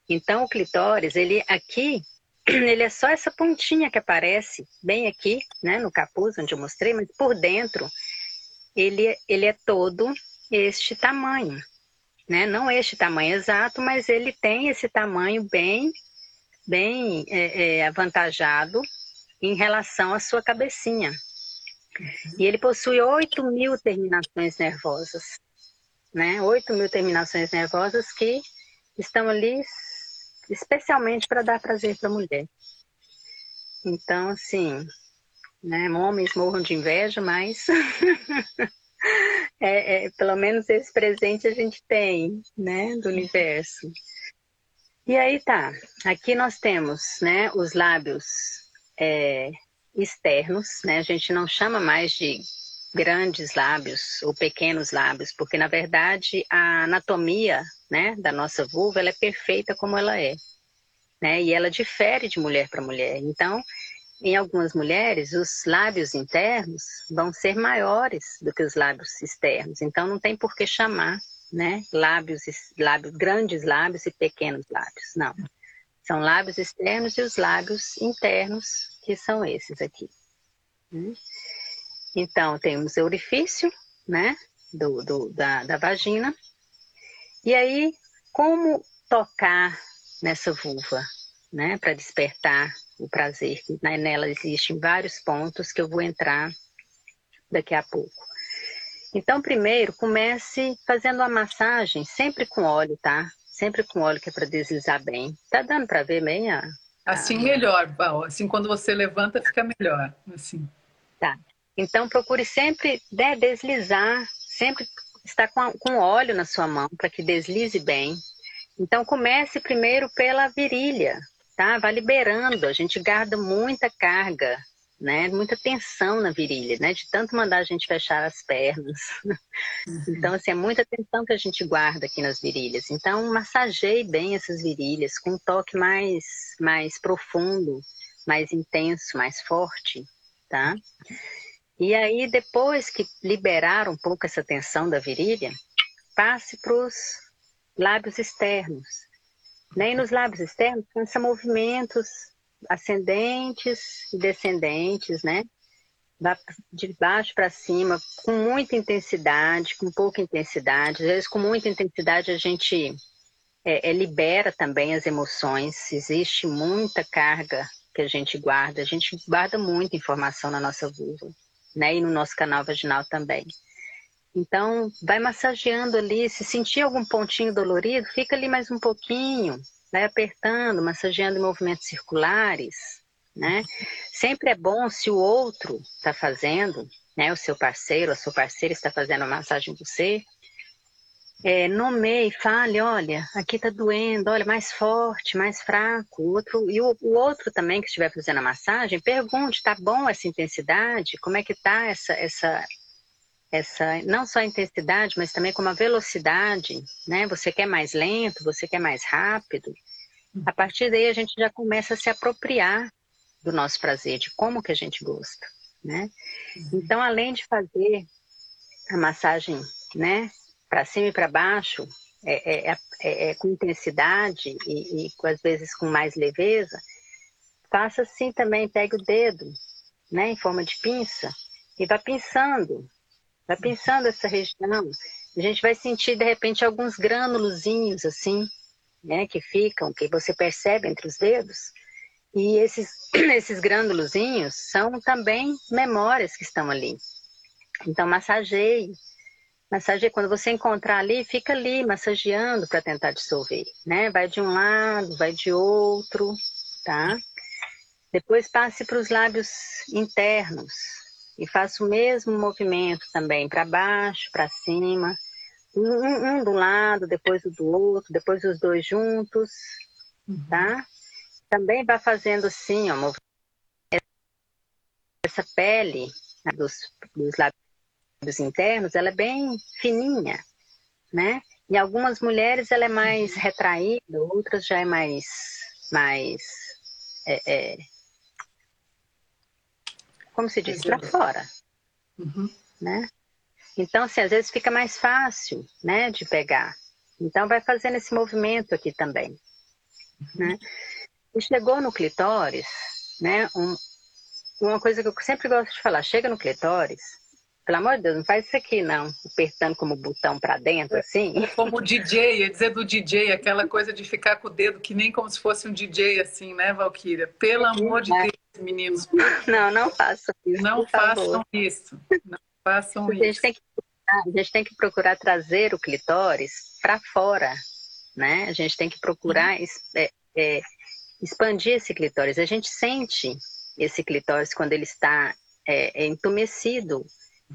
Então, o clitóris, ele aqui, ele é só essa pontinha que aparece bem aqui, né, no capuz, onde eu mostrei, mas por dentro, ele, ele é todo este tamanho, né? Não este tamanho exato, mas ele tem esse tamanho bem, bem é, é, avantajado em relação à sua cabecinha. E ele possui 8 mil terminações nervosas, né? 8 mil terminações nervosas que estão ali especialmente para dar prazer para a mulher. Então, assim, né, homens morram de inveja, mas é, é, pelo menos esse presente a gente tem, né, do universo. E aí tá, aqui nós temos, né, os lábios é, externos, né, a gente não chama mais de grandes lábios ou pequenos lábios, porque na verdade a anatomia né, da nossa vulva, ela é perfeita como ela é. Né? E ela difere de mulher para mulher. Então, em algumas mulheres, os lábios internos vão ser maiores do que os lábios externos. Então, não tem por que chamar né, lábios, lábios, grandes lábios e pequenos lábios. Não. São lábios externos e os lábios internos, que são esses aqui. Né? Então, temos o orifício, né, do, do da, da vagina, e aí, como tocar nessa vulva, né, para despertar o prazer? Né, nela existem vários pontos que eu vou entrar daqui a pouco. Então, primeiro, comece fazendo uma massagem, sempre com óleo, tá? Sempre com óleo que é para deslizar bem. Tá dando para ver bem a, Assim melhor, Val. Assim, quando você levanta, fica melhor. Assim. Tá. Então, procure sempre né, deslizar, sempre está com, com óleo na sua mão para que deslize bem. Então comece primeiro pela virilha, tá? Vá liberando. A gente guarda muita carga, né? Muita tensão na virilha, né? De tanto mandar a gente fechar as pernas. Uhum. Então, assim, é muita tensão que a gente guarda aqui nas virilhas. Então, massageie bem essas virilhas com um toque mais, mais profundo, mais intenso, mais forte, tá? E aí, depois que liberar um pouco essa tensão da virilha, passe para os lábios externos. Né? E nos lábios externos, faça movimentos ascendentes e descendentes, né? De baixo para cima, com muita intensidade, com pouca intensidade. Às vezes, com muita intensidade, a gente é, é, libera também as emoções. Existe muita carga que a gente guarda. A gente guarda muita informação na nossa vulva né? E no nosso canal vaginal também. Então, vai massageando ali, se sentir algum pontinho dolorido, fica ali mais um pouquinho, vai apertando, massageando movimentos circulares, né? Sempre é bom se o outro está fazendo, né? O seu parceiro, a sua parceira está fazendo a massagem em você, é, nomeie, fale, olha, aqui está doendo, olha, mais forte, mais fraco. O outro, e o, o, outro também que estiver fazendo a massagem, pergunte, tá bom essa intensidade? Como é que tá essa, essa, essa, não só a intensidade, mas também como a velocidade, né? Você quer mais lento, você quer mais rápido? A partir daí a gente já começa a se apropriar do nosso prazer, de como que a gente gosta, né? Uhum. Então, além de fazer a massagem, né, para cima e para baixo, é, é, é, é, com intensidade e, e às vezes com mais leveza, faça assim também, pegue o dedo, né, em forma de pinça, e vá pinçando, vá pinçando essa região. A gente vai sentir de repente alguns grânulozinhos assim, né, que ficam, que você percebe entre os dedos. E esses, esses grânulozinhos são também memórias que estão ali. Então, massageie, Massageia, quando você encontrar ali, fica ali massageando para tentar dissolver, né? Vai de um lado, vai de outro, tá? Depois passe para os lábios internos e faça o mesmo movimento também, para baixo, para cima. Um, um, do lado, depois o do outro, depois os dois juntos, uhum. tá? Também vai fazendo assim, ó, essa pele né, dos, dos lábios internos, ela é bem fininha, né? Em algumas mulheres ela é mais retraída, outras já é mais, mais é, é, como se diz, para fora, uhum. né? Então, assim, às vezes fica mais fácil, né, de pegar. Então, vai fazendo esse movimento aqui também, uhum. né? E chegou no clitóris, né, um, uma coisa que eu sempre gosto de falar, chega no clitóris, pelo amor de Deus, não faz isso aqui não, apertando como botão para dentro, assim. É como o DJ, ia dizer do DJ, aquela coisa de ficar com o dedo que nem como se fosse um DJ, assim, né, Valquíria? Pelo amor de Deus, meninos. Não, não façam isso. Não façam favor. isso. Não façam a gente isso. Tem que, a gente tem que procurar trazer o clitóris para fora, né? A gente tem que procurar uhum. é, é, expandir esse clitóris. A gente sente esse clitóris quando ele está é, é entumecido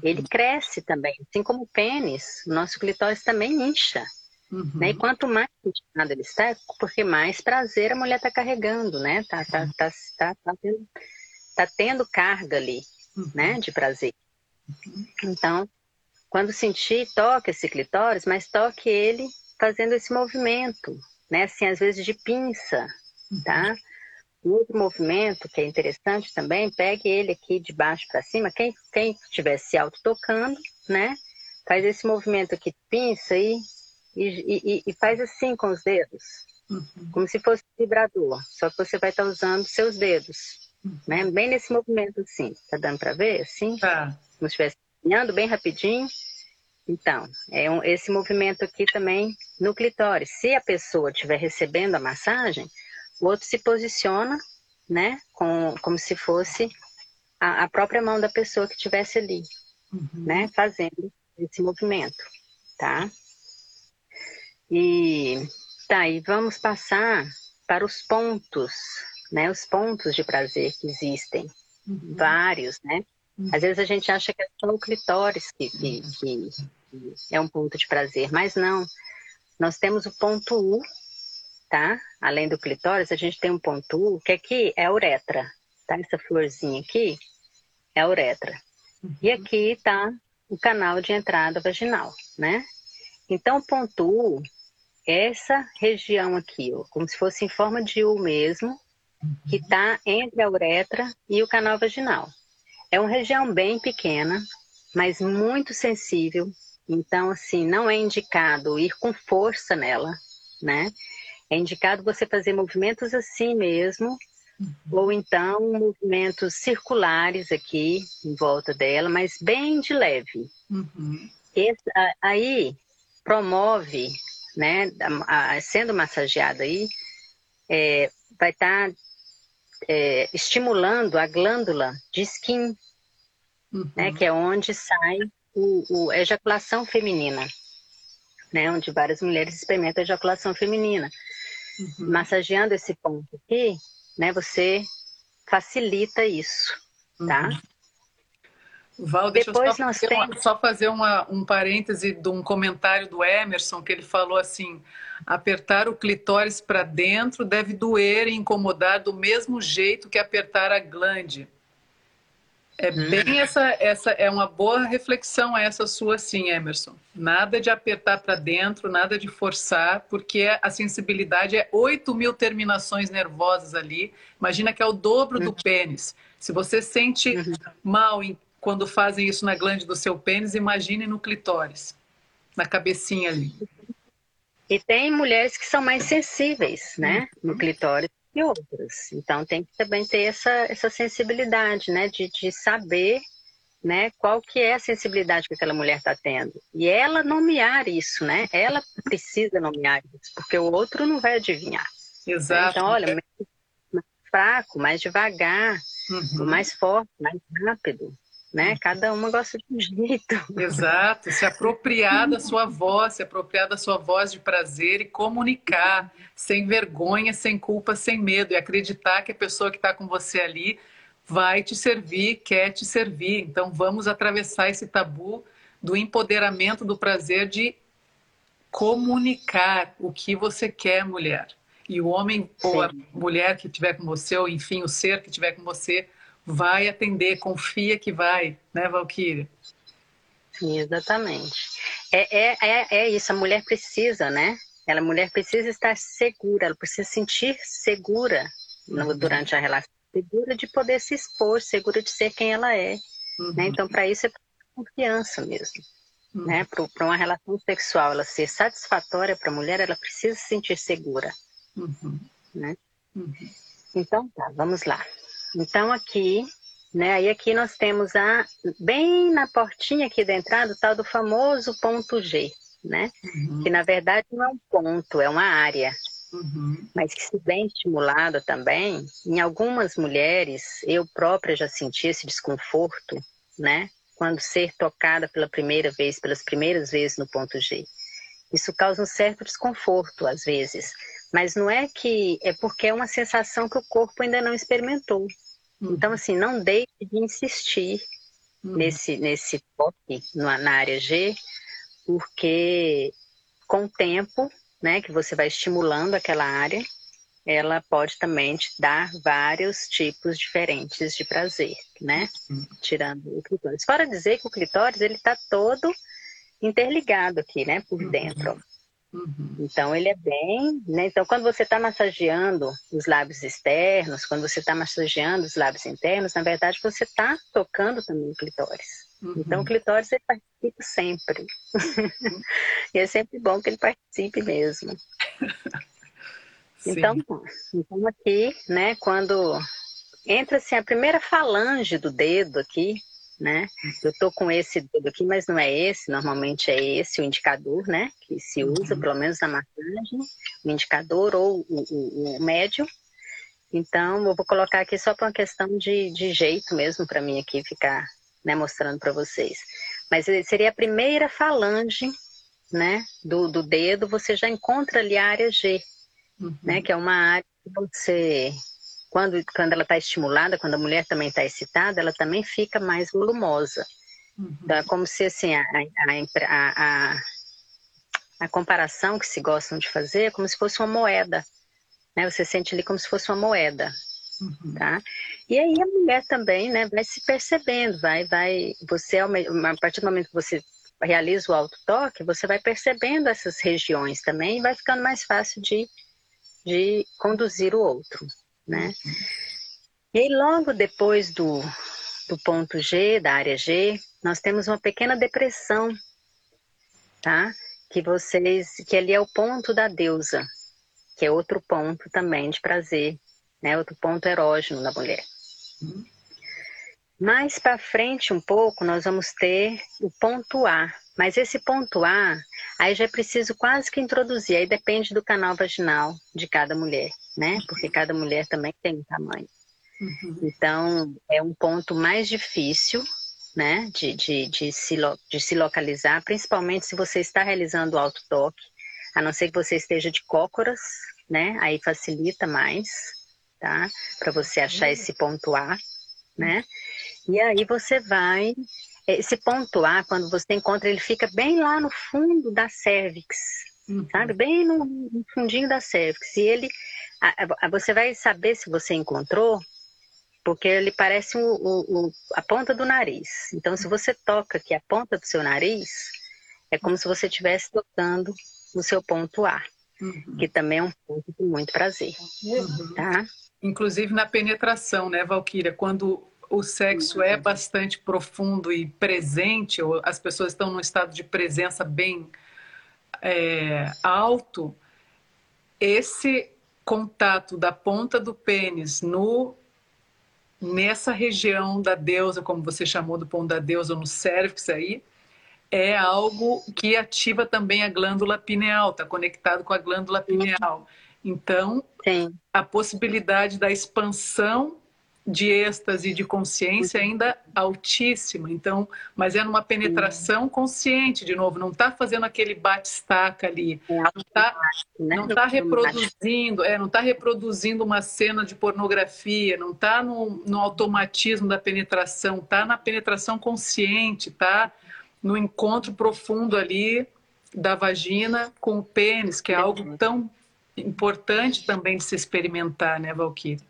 ele cresce também. Assim como o pênis, o nosso clitóris também incha. Uhum. Né? E quanto mais inchado ele está, porque mais prazer a mulher está carregando, né? Tá, tá, tá, tá, tá, tendo, tá tendo carga ali, uhum. né? De prazer. Uhum. Então, quando sentir, toque esse clitóris, mas toque ele fazendo esse movimento, né? Assim, às vezes de pinça, tá? Outro movimento que é interessante também, pegue ele aqui de baixo para cima. Quem, quem estiver se auto-tocando, né? Faz esse movimento aqui, pinça e, e, e, e faz assim com os dedos. Uhum. Como se fosse um vibrador. Só que você vai estar tá usando seus dedos. Uhum. Né? Bem nesse movimento assim. Tá dando para ver? Assim? Tá. Como se estivesse caminhando bem rapidinho. Então, é um, esse movimento aqui também no clitóris. Se a pessoa estiver recebendo a massagem, o outro se posiciona, né, com, como se fosse a, a própria mão da pessoa que estivesse ali, uhum. né, fazendo esse movimento, tá? E tá, e vamos passar para os pontos, né, os pontos de prazer que existem, uhum. vários, né? Uhum. Às vezes a gente acha que é só o clitóris que, que, que, que é um ponto de prazer, mas não. Nós temos o ponto U, tá? Além do clitóris, a gente tem um ponto que aqui é a uretra, tá? Essa florzinha aqui é a uretra. Uhum. E aqui tá o canal de entrada vaginal, né? Então, o ponto U, essa região aqui, ó, como se fosse em forma de U mesmo, que está entre a uretra e o canal vaginal. É uma região bem pequena, mas muito sensível. Então, assim, não é indicado ir com força nela, né? É indicado você fazer movimentos assim mesmo, uhum. ou então movimentos circulares aqui em volta dela, mas bem de leve. Uhum. Esse, aí promove, né, a, a, sendo massageada aí, é, vai estar tá, é, estimulando a glândula de skin, uhum. né, que é onde sai o, o, a ejaculação feminina, né, onde várias mulheres experimentam a ejaculação feminina. Uhum. Massageando esse ponto aqui, né, você facilita isso, tá? Uhum. Val, deixa Depois eu só fazer, uma, só fazer uma, um parêntese de um comentário do Emerson, que ele falou assim: apertar o clitóris para dentro deve doer e incomodar do mesmo jeito que apertar a glande. É bem essa, essa é uma boa reflexão essa sua, sim, Emerson. Nada de apertar para dentro, nada de forçar, porque a sensibilidade é 8 mil terminações nervosas ali. Imagina que é o dobro do uhum. pênis. Se você sente uhum. mal em, quando fazem isso na glande do seu pênis, imagine no clitóris, na cabecinha ali. E tem mulheres que são mais sensíveis, né, no clitóris e outras. Então tem que também ter essa, essa sensibilidade, né, de, de saber, né, qual que é a sensibilidade que aquela mulher está tendo. E ela nomear isso, né? Ela precisa nomear isso, porque o outro não vai adivinhar. Exato. Então, olha, mais fraco, mais devagar, uhum. mais forte, mais rápido, né? Cada uma gosta de um jeito. Exato, se apropriar da sua voz, se apropriar da sua voz de prazer e comunicar sem vergonha, sem culpa, sem medo e acreditar que a pessoa que está com você ali vai te servir, quer te servir. Então vamos atravessar esse tabu do empoderamento do prazer de comunicar o que você quer, mulher. E o homem Sim. ou a mulher que estiver com você, ou enfim, o ser que estiver com você, vai atender, confia que vai, né, Valkyria? Sim, exatamente. É, é, é, é isso, a mulher precisa, né? Ela, a mulher precisa estar segura, ela precisa sentir segura no, uhum. durante a relação, segura de poder se expor, segura de ser quem ela é. Né? Uhum. Né? Então, para isso é confiança mesmo. Uhum. Né? Para uma relação sexual ela ser satisfatória para a mulher, ela precisa se sentir segura. Uhum. Né? Uhum. Então, tá, vamos lá. Então, aqui, né? Aí aqui nós temos a bem na portinha aqui da entrada, o tal do famoso ponto G, né? Uhum. Que na verdade não é um ponto, é uma área. Uhum. Mas que se bem estimulada também, em algumas mulheres, eu própria já senti esse desconforto, né? Quando ser tocada pela primeira vez, pelas primeiras vezes no ponto G. Isso causa um certo desconforto às vezes, mas não é que é porque é uma sensação que o corpo ainda não experimentou. Uhum. Então, assim, não deixe de insistir uhum. nesse, nesse toque na área G, porque com o tempo, né, que você vai estimulando aquela área, ela pode também te dar vários tipos diferentes de prazer, né? Uhum. Tirando o clitóris. Fora dizer que o clitóris, ele está todo interligado aqui, né, por uhum. dentro. Uhum. Então ele é bem, né? Então quando você está massageando os lábios externos, quando você está massageando os lábios internos, na verdade você está tocando também o clitóris. Uhum. Então o clitóris ele participa sempre. Uhum. e é sempre bom que ele participe mesmo. então, então aqui, né, quando entra assim a primeira falange do dedo aqui, né? Eu tô com esse dedo aqui, mas não é esse, normalmente é esse o indicador, né? Que se usa, uhum. pelo menos na massagem, o indicador ou o, o, o médio. Então, eu vou colocar aqui só para uma questão de, de jeito mesmo para mim aqui ficar né, mostrando para vocês. Mas seria a primeira falange, né, do, do dedo, você já encontra ali a área G, uhum. né, que é uma área que você quando, quando ela está estimulada, quando a mulher também está excitada, ela também fica mais volumosa. Uhum. Então, é como se assim, a, a, a, a, comparação que se gostam de fazer é como se fosse uma moeda. Né? Você sente ali como se fosse uma moeda. Uhum. Tá? E aí a mulher também né, vai se percebendo, vai, vai, você, a partir do momento que você realiza o auto-toque, você vai percebendo essas regiões também e vai ficando mais fácil de, de conduzir o outro né? E aí, logo depois do, do ponto G, da área G, nós temos uma pequena depressão, tá? Que vocês, que ali é o ponto da deusa, que é outro ponto também de prazer, né? Outro ponto erógeno da mulher. Mais para frente um pouco, nós vamos ter o ponto A. Mas esse ponto A, aí já é preciso quase que introduzir, aí depende do canal vaginal de cada mulher né? Porque cada mulher também tem um tamanho. Uhum. Então, é um ponto mais difícil, né? De, de, de, se, de se localizar, principalmente se você está realizando o auto-toque, a não ser que você esteja de cócoras, né? Aí facilita mais, tá? Para você achar uhum. esse ponto A, né? E aí você vai. Esse ponto A, quando você encontra, ele fica bem lá no fundo da cervix, uhum. sabe? Bem no, fundinho da cervix. E ele você vai saber se você encontrou, porque ele parece o, o, a ponta do nariz. Então, se você toca aqui a ponta do seu nariz, é como se você estivesse tocando no seu ponto A, uhum. que também é um ponto de muito prazer. Uhum. Tá? Inclusive na penetração, né, Valquíria? Quando o sexo é bastante profundo e presente, ou as pessoas estão num estado de presença bem é, alto, esse contato da ponta do pênis no nessa região da deusa, como você chamou do ponto da deusa, no cérvix aí, é algo que ativa também a glândula pineal, está conectado com a glândula pineal. Então, Sim. a possibilidade da expansão de êxtase de consciência ainda altíssima. Então, mas é numa penetração consciente, de novo, não está fazendo aquele bate-staca ali, é não está né? não tá reproduzindo, é, não está reproduzindo uma cena de pornografia, não está no, no automatismo da penetração, está na penetração consciente, está no encontro profundo ali da vagina com o pênis, que é algo tão importante também de se experimentar, né, Valkyrie?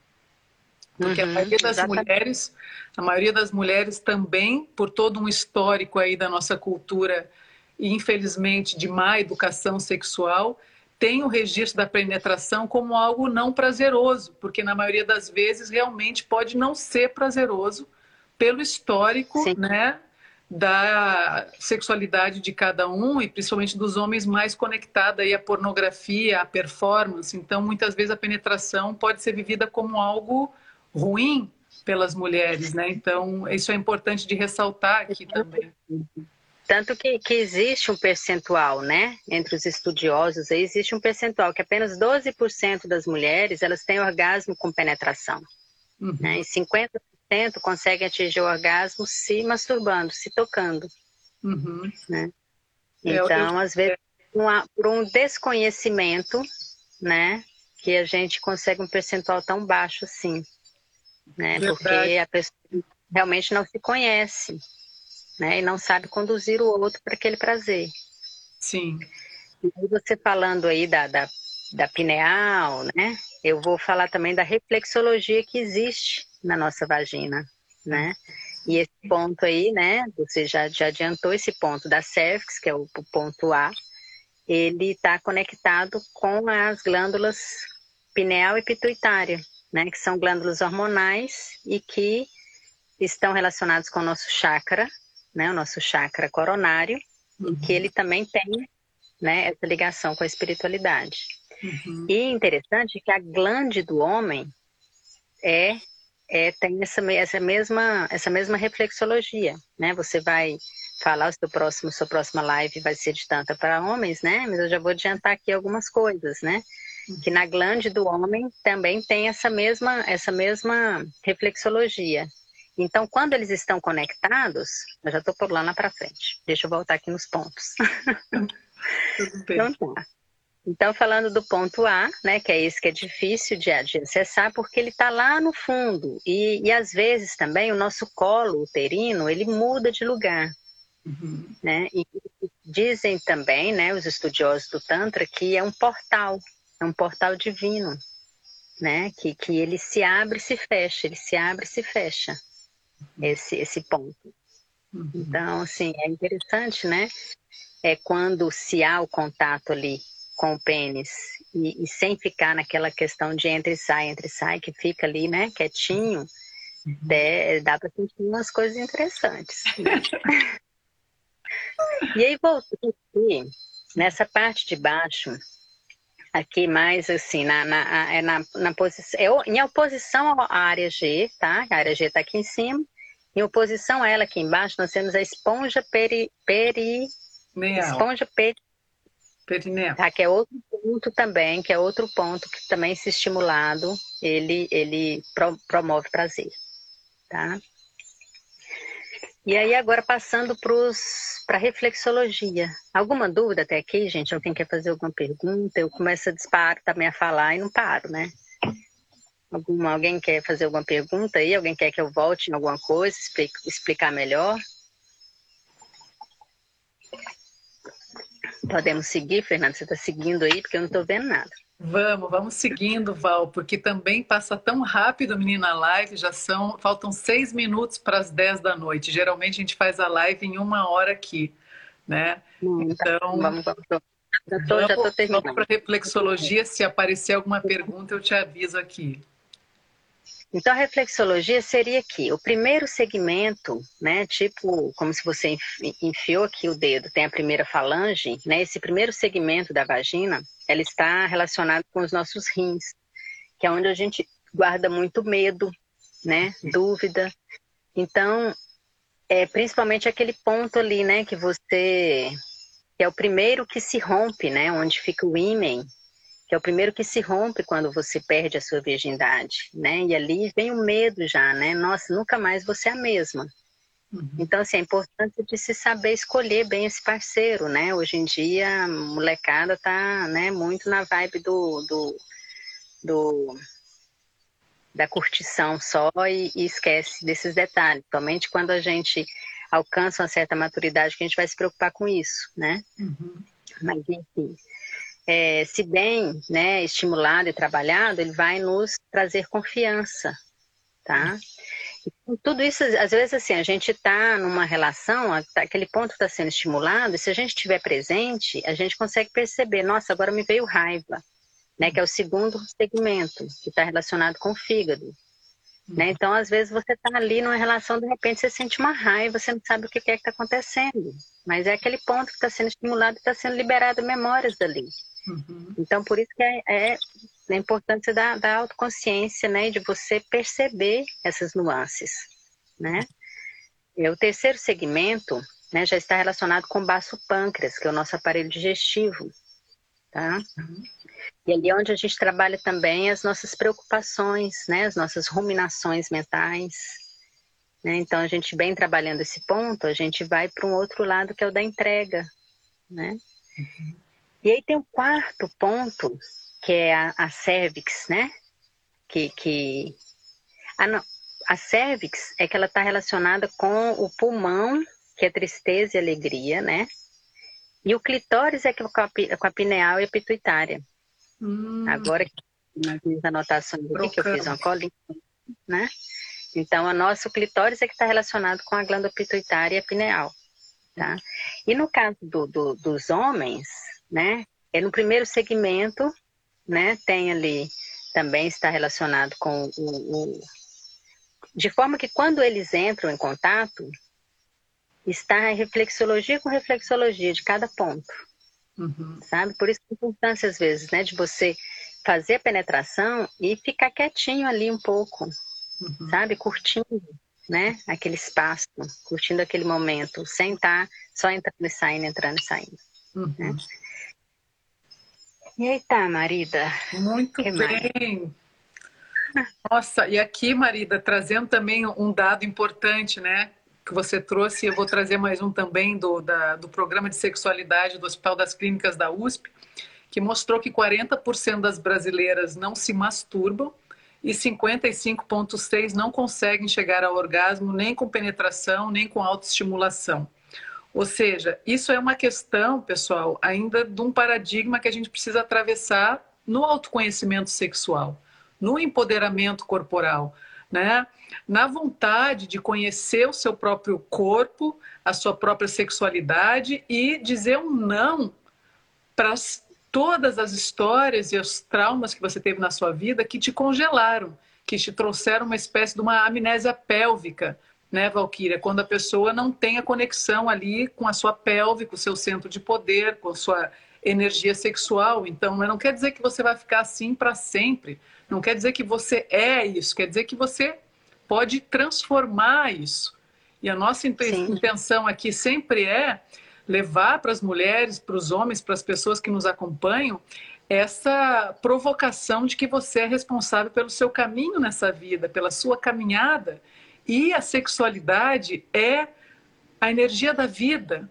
Porque uhum, a maioria das exatamente. mulheres, a maioria das mulheres também, por todo um histórico aí da nossa cultura e infelizmente de má educação sexual, tem o registro da penetração como algo não prazeroso, porque na maioria das vezes realmente pode não ser prazeroso pelo histórico, Sim. né, da sexualidade de cada um e principalmente dos homens mais conectada aí à pornografia, à performance. Então, muitas vezes a penetração pode ser vivida como algo ruim pelas mulheres, né? Então, isso é importante de ressaltar aqui também. Tanto que, que existe um percentual, né? Entre os estudiosos, existe um percentual que apenas 12% das mulheres elas têm orgasmo com penetração. Uhum. Né? E 50% conseguem atingir o orgasmo se masturbando, se tocando. Uhum. Né? É, então, eu, eu... às vezes, por um desconhecimento, né? Que a gente consegue um percentual tão baixo assim né? Verdade. Porque a pessoa realmente não se conhece, né? E não sabe conduzir o outro para aquele prazer. Sim. E você falando aí da, da, da pineal, né? Eu vou falar também da reflexologia que existe na nossa vagina, né? E esse ponto aí, né? Você já, já adiantou esse ponto da cervix, que é o, o ponto A, ele está conectado com as glândulas pineal e pituitária, né, que são glândulas hormonais e que estão relacionados com o nosso chakra, né, o nosso chakra coronário, uhum. e que ele também tem né, essa ligação com a espiritualidade. Uhum. E interessante que a glande do homem é, é tem essa, essa, mesma, essa mesma reflexologia, né? Você vai falar o seu próximo, sua próxima live vai ser de tanta para homens, né? Mas eu já vou adiantar aqui algumas coisas, né? Que na glande do homem também tem essa mesma, essa mesma reflexologia. Então, quando eles estão conectados, eu já estou lá para frente. Deixa eu voltar aqui nos pontos. então, tá. Então, falando do ponto A, né, que é esse que é difícil de, de acessar, porque ele está lá no fundo. E, e, às vezes também o nosso colo uterino, ele muda de lugar. Uhum. Né? E dizem também, né, os estudiosos do Tantra, que é um portal é um portal divino, né? Que, que ele se abre e se fecha, ele se abre e se fecha, esse, esse ponto. Uhum. Então, assim, é interessante, né? É quando se há o contato ali com o pênis e, e sem ficar naquela questão de entre e sai, entre e sai, que fica ali, né, quietinho, uhum. é, dá para sentir umas coisas interessantes. Né? e aí, voltando aqui, nessa parte de baixo, aqui mais assim, na, na, é na, na posição, é em oposição à área G, tá? A área G está aqui em cima. Em oposição a ela aqui embaixo, nós temos a esponja peri, peri esponja peri, perineal, tá? Que é outro ponto também, que é outro ponto que também se estimulado, ele ele pro, promove prazer, tá? E aí, agora passando para a reflexologia. Alguma dúvida até aqui, gente? Alguém quer fazer alguma pergunta? Eu começo a disparar também a falar e não paro, né? Alguma, alguém quer fazer alguma pergunta aí? Alguém quer que eu volte em alguma coisa, explique, explicar melhor? Podemos seguir, Fernando? Você está seguindo aí? Porque eu não estou vendo nada. Vamos, vamos seguindo, Val, porque também passa tão rápido, menina, live, já são, faltam seis minutos para as dez da noite. Geralmente a gente faz a live em uma hora aqui, né? Hum, então, vamos, vamos, vamos, já terminando. Vamos para reflexologia, se aparecer alguma pergunta eu te aviso aqui. Então, a reflexologia seria aqui, o primeiro segmento, né, tipo, como se você enfiou aqui o dedo, tem a primeira falange, né, esse primeiro segmento da vagina, ela está relacionada com os nossos rins, que é onde a gente guarda muito medo, né, dúvida. Então, é principalmente aquele ponto ali, né, que você, que é o primeiro que se rompe, né, onde fica o ímen, que é o primeiro que se rompe quando você perde a sua virgindade, né? E ali vem o medo já, né? Nossa, nunca mais você é a mesma. Uhum. Então, assim, é importante de se saber escolher bem esse parceiro, né? Hoje em dia, a molecada tá, né, muito na vibe do, do, do da curtição só e, e, esquece desses detalhes. Somente quando a gente alcança uma certa maturidade que a gente vai se preocupar com isso, né? Uhum. Mas, enfim, é, se bem né, estimulado e trabalhado, ele vai nos trazer confiança, tá? E tudo isso, às vezes, assim, a gente está numa relação, tá, aquele ponto está sendo estimulado, e se a gente estiver presente, a gente consegue perceber, nossa, agora me veio raiva, né? Que é o segundo segmento, que está relacionado com o fígado. Né? Então, às vezes, você está ali numa relação, de repente você sente uma raiva, você não sabe o que é que está acontecendo. Mas é aquele ponto que está sendo estimulado e está sendo liberado memórias dali. Uhum. Então, por isso que é, é a importância da, da autoconsciência, né? De você perceber essas nuances, né? E o terceiro segmento, né, já está relacionado com o baço pâncreas, que é o nosso aparelho digestivo, tá? Uhum. E ali é onde a gente trabalha também as nossas preocupações, né? As nossas ruminações mentais, né? Então, a gente bem trabalhando esse ponto, a gente vai para um outro lado que é o da entrega, né? Uhum. E aí tem o quarto ponto, que é a, a cervix, né? Que, que... Ah, não. A cervix é que ela está relacionada com o pulmão, que é tristeza e alegria, né? E o clitóris é, é com a, com a pineal e a pituitária. Hum. Agora, nas minhas anotações aqui, que eu fiz uma colinha, né? Então, o nosso clitóris é que está relacionado com a glândula pituitária e a pineal, tá? E no caso do, do, dos homens, né? É no primeiro segmento, né? Tem ali também está relacionado com o, o de forma que quando eles entram em contato, está a reflexologia com reflexologia de cada ponto. Uhum. Sabe? Por isso a importância, às vezes, né, de você fazer a penetração e ficar quietinho ali um pouco, uhum. sabe? Curtindo, né? Aquele espaço, curtindo aquele momento, sem estar só entrando e saindo, entrando e saindo. Uhum. Né? E aí tá, Marida? Muito que bem. Mais? Nossa, e aqui, Marida, trazendo também um dado importante, né? Que você trouxe, eu vou trazer mais um também do, da, do programa de sexualidade do Hospital das Clínicas da USP, que mostrou que 40% das brasileiras não se masturbam e 55,6% não conseguem chegar ao orgasmo nem com penetração, nem com autoestimulação. Ou seja, isso é uma questão, pessoal, ainda de um paradigma que a gente precisa atravessar no autoconhecimento sexual, no empoderamento corporal, né? Na vontade de conhecer o seu próprio corpo, a sua própria sexualidade e dizer um não para todas as histórias e os traumas que você teve na sua vida que te congelaram, que te trouxeram uma espécie de uma amnésia pélvica, né, Valquíria? Quando a pessoa não tem a conexão ali com a sua pelve, com o seu centro de poder, com a sua energia sexual. Então, não quer dizer que você vai ficar assim para sempre. Não quer dizer que você é isso. Quer dizer que você pode transformar isso. E a nossa intenção aqui sempre é levar para as mulheres, para os homens, para as pessoas que nos acompanham, essa provocação de que você é responsável pelo seu caminho nessa vida, pela sua caminhada e a sexualidade é a energia da vida.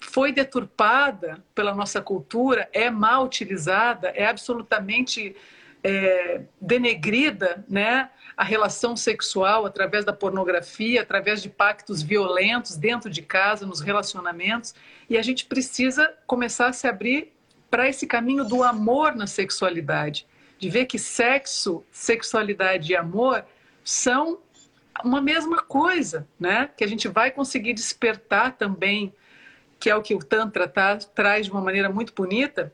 Foi deturpada pela nossa cultura, é mal utilizada, é absolutamente é, denegrida, né? A relação sexual através da pornografia, através de pactos violentos dentro de casa, nos relacionamentos. E a gente precisa começar a se abrir para esse caminho do amor na sexualidade, de ver que sexo, sexualidade e amor são uma mesma coisa, né? Que a gente vai conseguir despertar também, que é o que o Tantra tá, traz de uma maneira muito bonita,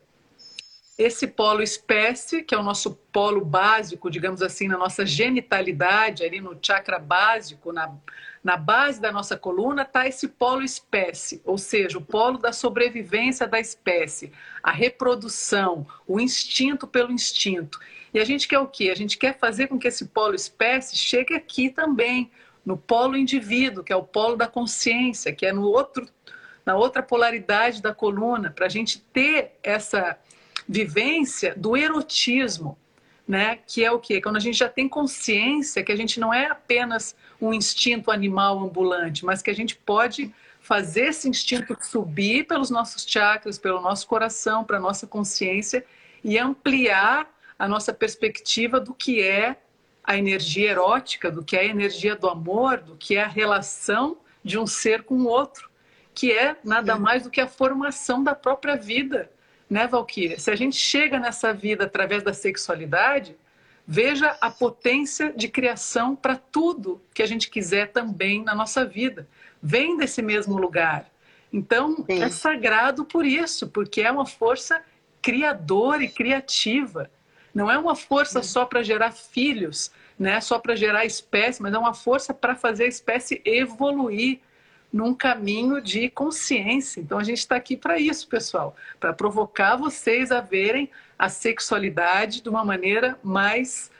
esse polo espécie, que é o nosso polo básico, digamos assim, na nossa genitalidade, ali no chakra básico, na, na base da nossa coluna, está esse polo espécie, ou seja, o polo da sobrevivência da espécie, a reprodução, o instinto pelo instinto. E a gente quer o quê? A gente quer fazer com que esse polo espécie chegue aqui também, no polo indivíduo, que é o polo da consciência, que é no outro, na outra polaridade da coluna, para a gente ter essa vivência do erotismo, né? Que é o quê? Quando a gente já tem consciência que a gente não é apenas um instinto animal ambulante, mas que a gente pode fazer esse instinto subir pelos nossos chakras, pelo nosso coração, para nossa consciência e ampliar a nossa perspectiva do que é a energia erótica, do que é a energia do amor, do que é a relação de um ser com o outro, que é nada mais do que a formação da própria vida, né, Valquíria? Se a gente chega nessa vida através da sexualidade, veja a potência de criação para tudo que a gente quiser também na nossa vida. Vem desse mesmo lugar. Então, Sim. é sagrado por isso, porque é uma força criadora e criativa. Não é uma força só para gerar filhos, né? só para gerar espécie, mas é uma força para fazer a espécie evoluir num caminho de consciência. Então a gente está aqui para isso, pessoal, para provocar vocês a verem a sexualidade de uma maneira mais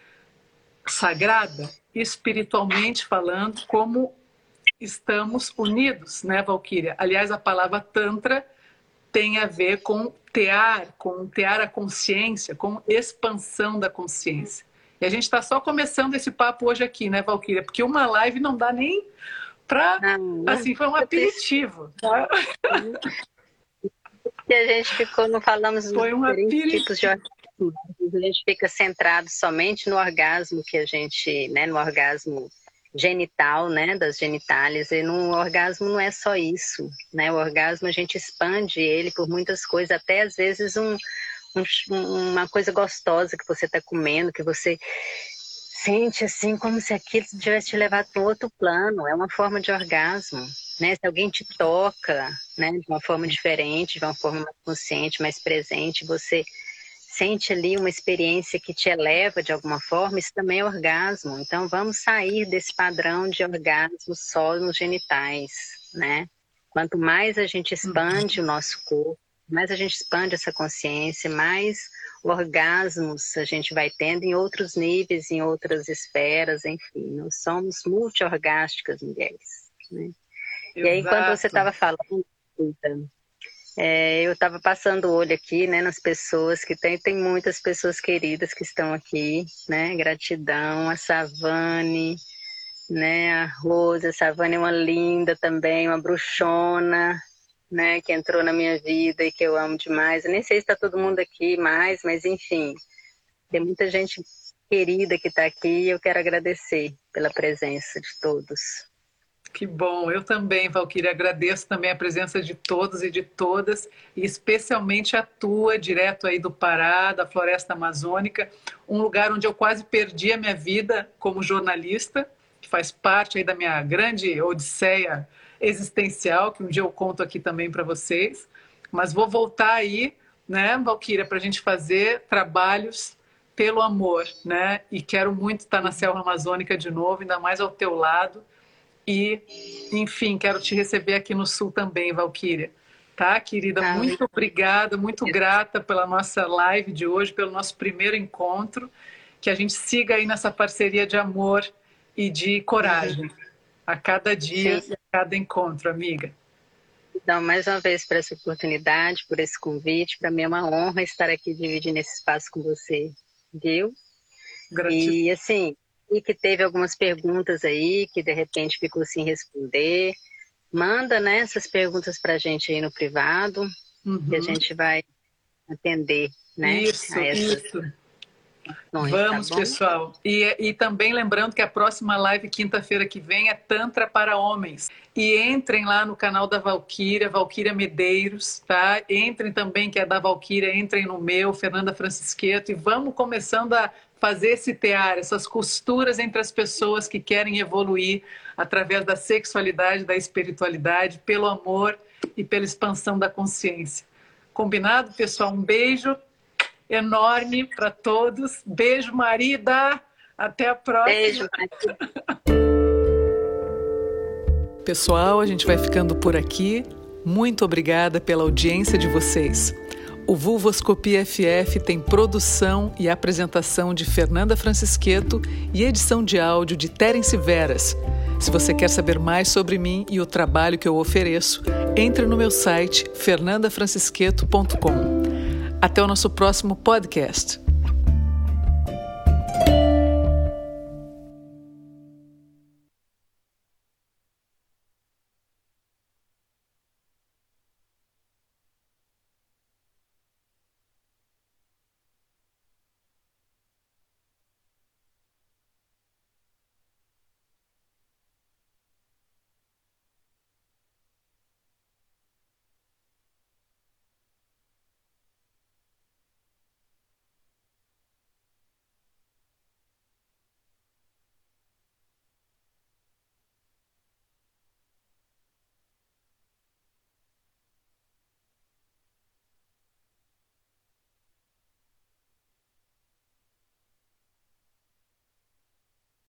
sagrada, espiritualmente falando, como estamos unidos, né, Valquíria? Aliás, a palavra Tantra tem a ver com tear, com tear a consciência, com expansão da consciência. E a gente está só começando esse papo hoje aqui, né, Valquíria? Porque uma live não dá nem para. Assim, foi um aperitivo. Tá? E a gente ficou, não falamos foi um tipos de orgasmo. A gente fica centrado somente no orgasmo que a gente, né, no orgasmo genital, né, das genitálias, e no orgasmo não é só isso, né, o orgasmo a gente expande ele por muitas coisas, até às vezes um, um uma coisa gostosa que você está comendo, que você sente assim como se aquilo tivesse te levado para um outro plano, é uma forma de orgasmo, né, se alguém te toca, né, de uma forma diferente, de uma forma mais consciente, mais presente, você sente ali uma experiência que te eleva de alguma forma, isso também é orgasmo. Então vamos sair desse padrão de orgasmo só nos genitais, né? Quanto mais a gente expande o nosso corpo, mais a gente expande essa consciência, mais orgasmos a gente vai tendo em outros níveis, em outras esferas, enfim. Nós somos multiorgásticas mulheres, né? E aí, quando você estava falando, é, eu estava passando o olho aqui, né, nas pessoas que tem, tem muitas pessoas queridas que estão aqui, né? Gratidão, a Savane, né? A Rosa, a Savane é uma linda também, uma bruxona, né? Que entrou na minha vida e que eu amo demais. Eu nem sei se está todo mundo aqui mais, mas enfim, tem muita gente querida que está aqui e eu quero agradecer pela presença de todos. Que bom, eu também, Valquíria, agradeço também a presença de todos e de todas, e especialmente a tua, direto aí do Pará, da Floresta Amazônica, um lugar onde eu quase perdi a minha vida como jornalista, que faz parte aí da minha grande odisseia existencial, que um dia eu conto aqui também para vocês. Mas vou voltar aí, né, Valquíria, para a gente fazer trabalhos pelo amor, né? E quero muito estar na selva amazônica de novo, ainda mais ao teu lado e, enfim, quero te receber aqui no Sul também, Valquíria. Tá, querida? Tá. Muito obrigada, muito grata pela nossa live de hoje, pelo nosso primeiro encontro. Que a gente siga aí nessa parceria de amor e de coragem a cada dia Sim. a cada encontro, amiga. Então, mais uma vez, por essa oportunidade, por esse convite. Para mim é uma honra estar aqui dividindo esse espaço com você, viu? Gratidão. E, assim, e que teve algumas perguntas aí que de repente ficou sem responder, manda né, essas perguntas para a gente aí no privado, uhum. que a gente vai atender, né? Isso, isso. Vamos, tá pessoal. E, e também lembrando que a próxima live, quinta-feira que vem, é Tantra para Homens. E entrem lá no canal da Valquíria, Valquíria Medeiros, tá? Entrem também, que é da Valquíria, entrem no meu, Fernanda Francisqueto, e vamos começando a fazer esse tear, essas costuras entre as pessoas que querem evoluir através da sexualidade, da espiritualidade, pelo amor e pela expansão da consciência. Combinado, pessoal? Um beijo enorme para todos. Beijo, marida. Até a próxima. Beijo. Pessoal, a gente vai ficando por aqui. Muito obrigada pela audiência de vocês. O Vulvoscopia FF tem produção e apresentação de Fernanda Francisqueto e edição de áudio de Terence Veras. Se você quer saber mais sobre mim e o trabalho que eu ofereço, entre no meu site fernandafrancisqueto.com. Até o nosso próximo podcast.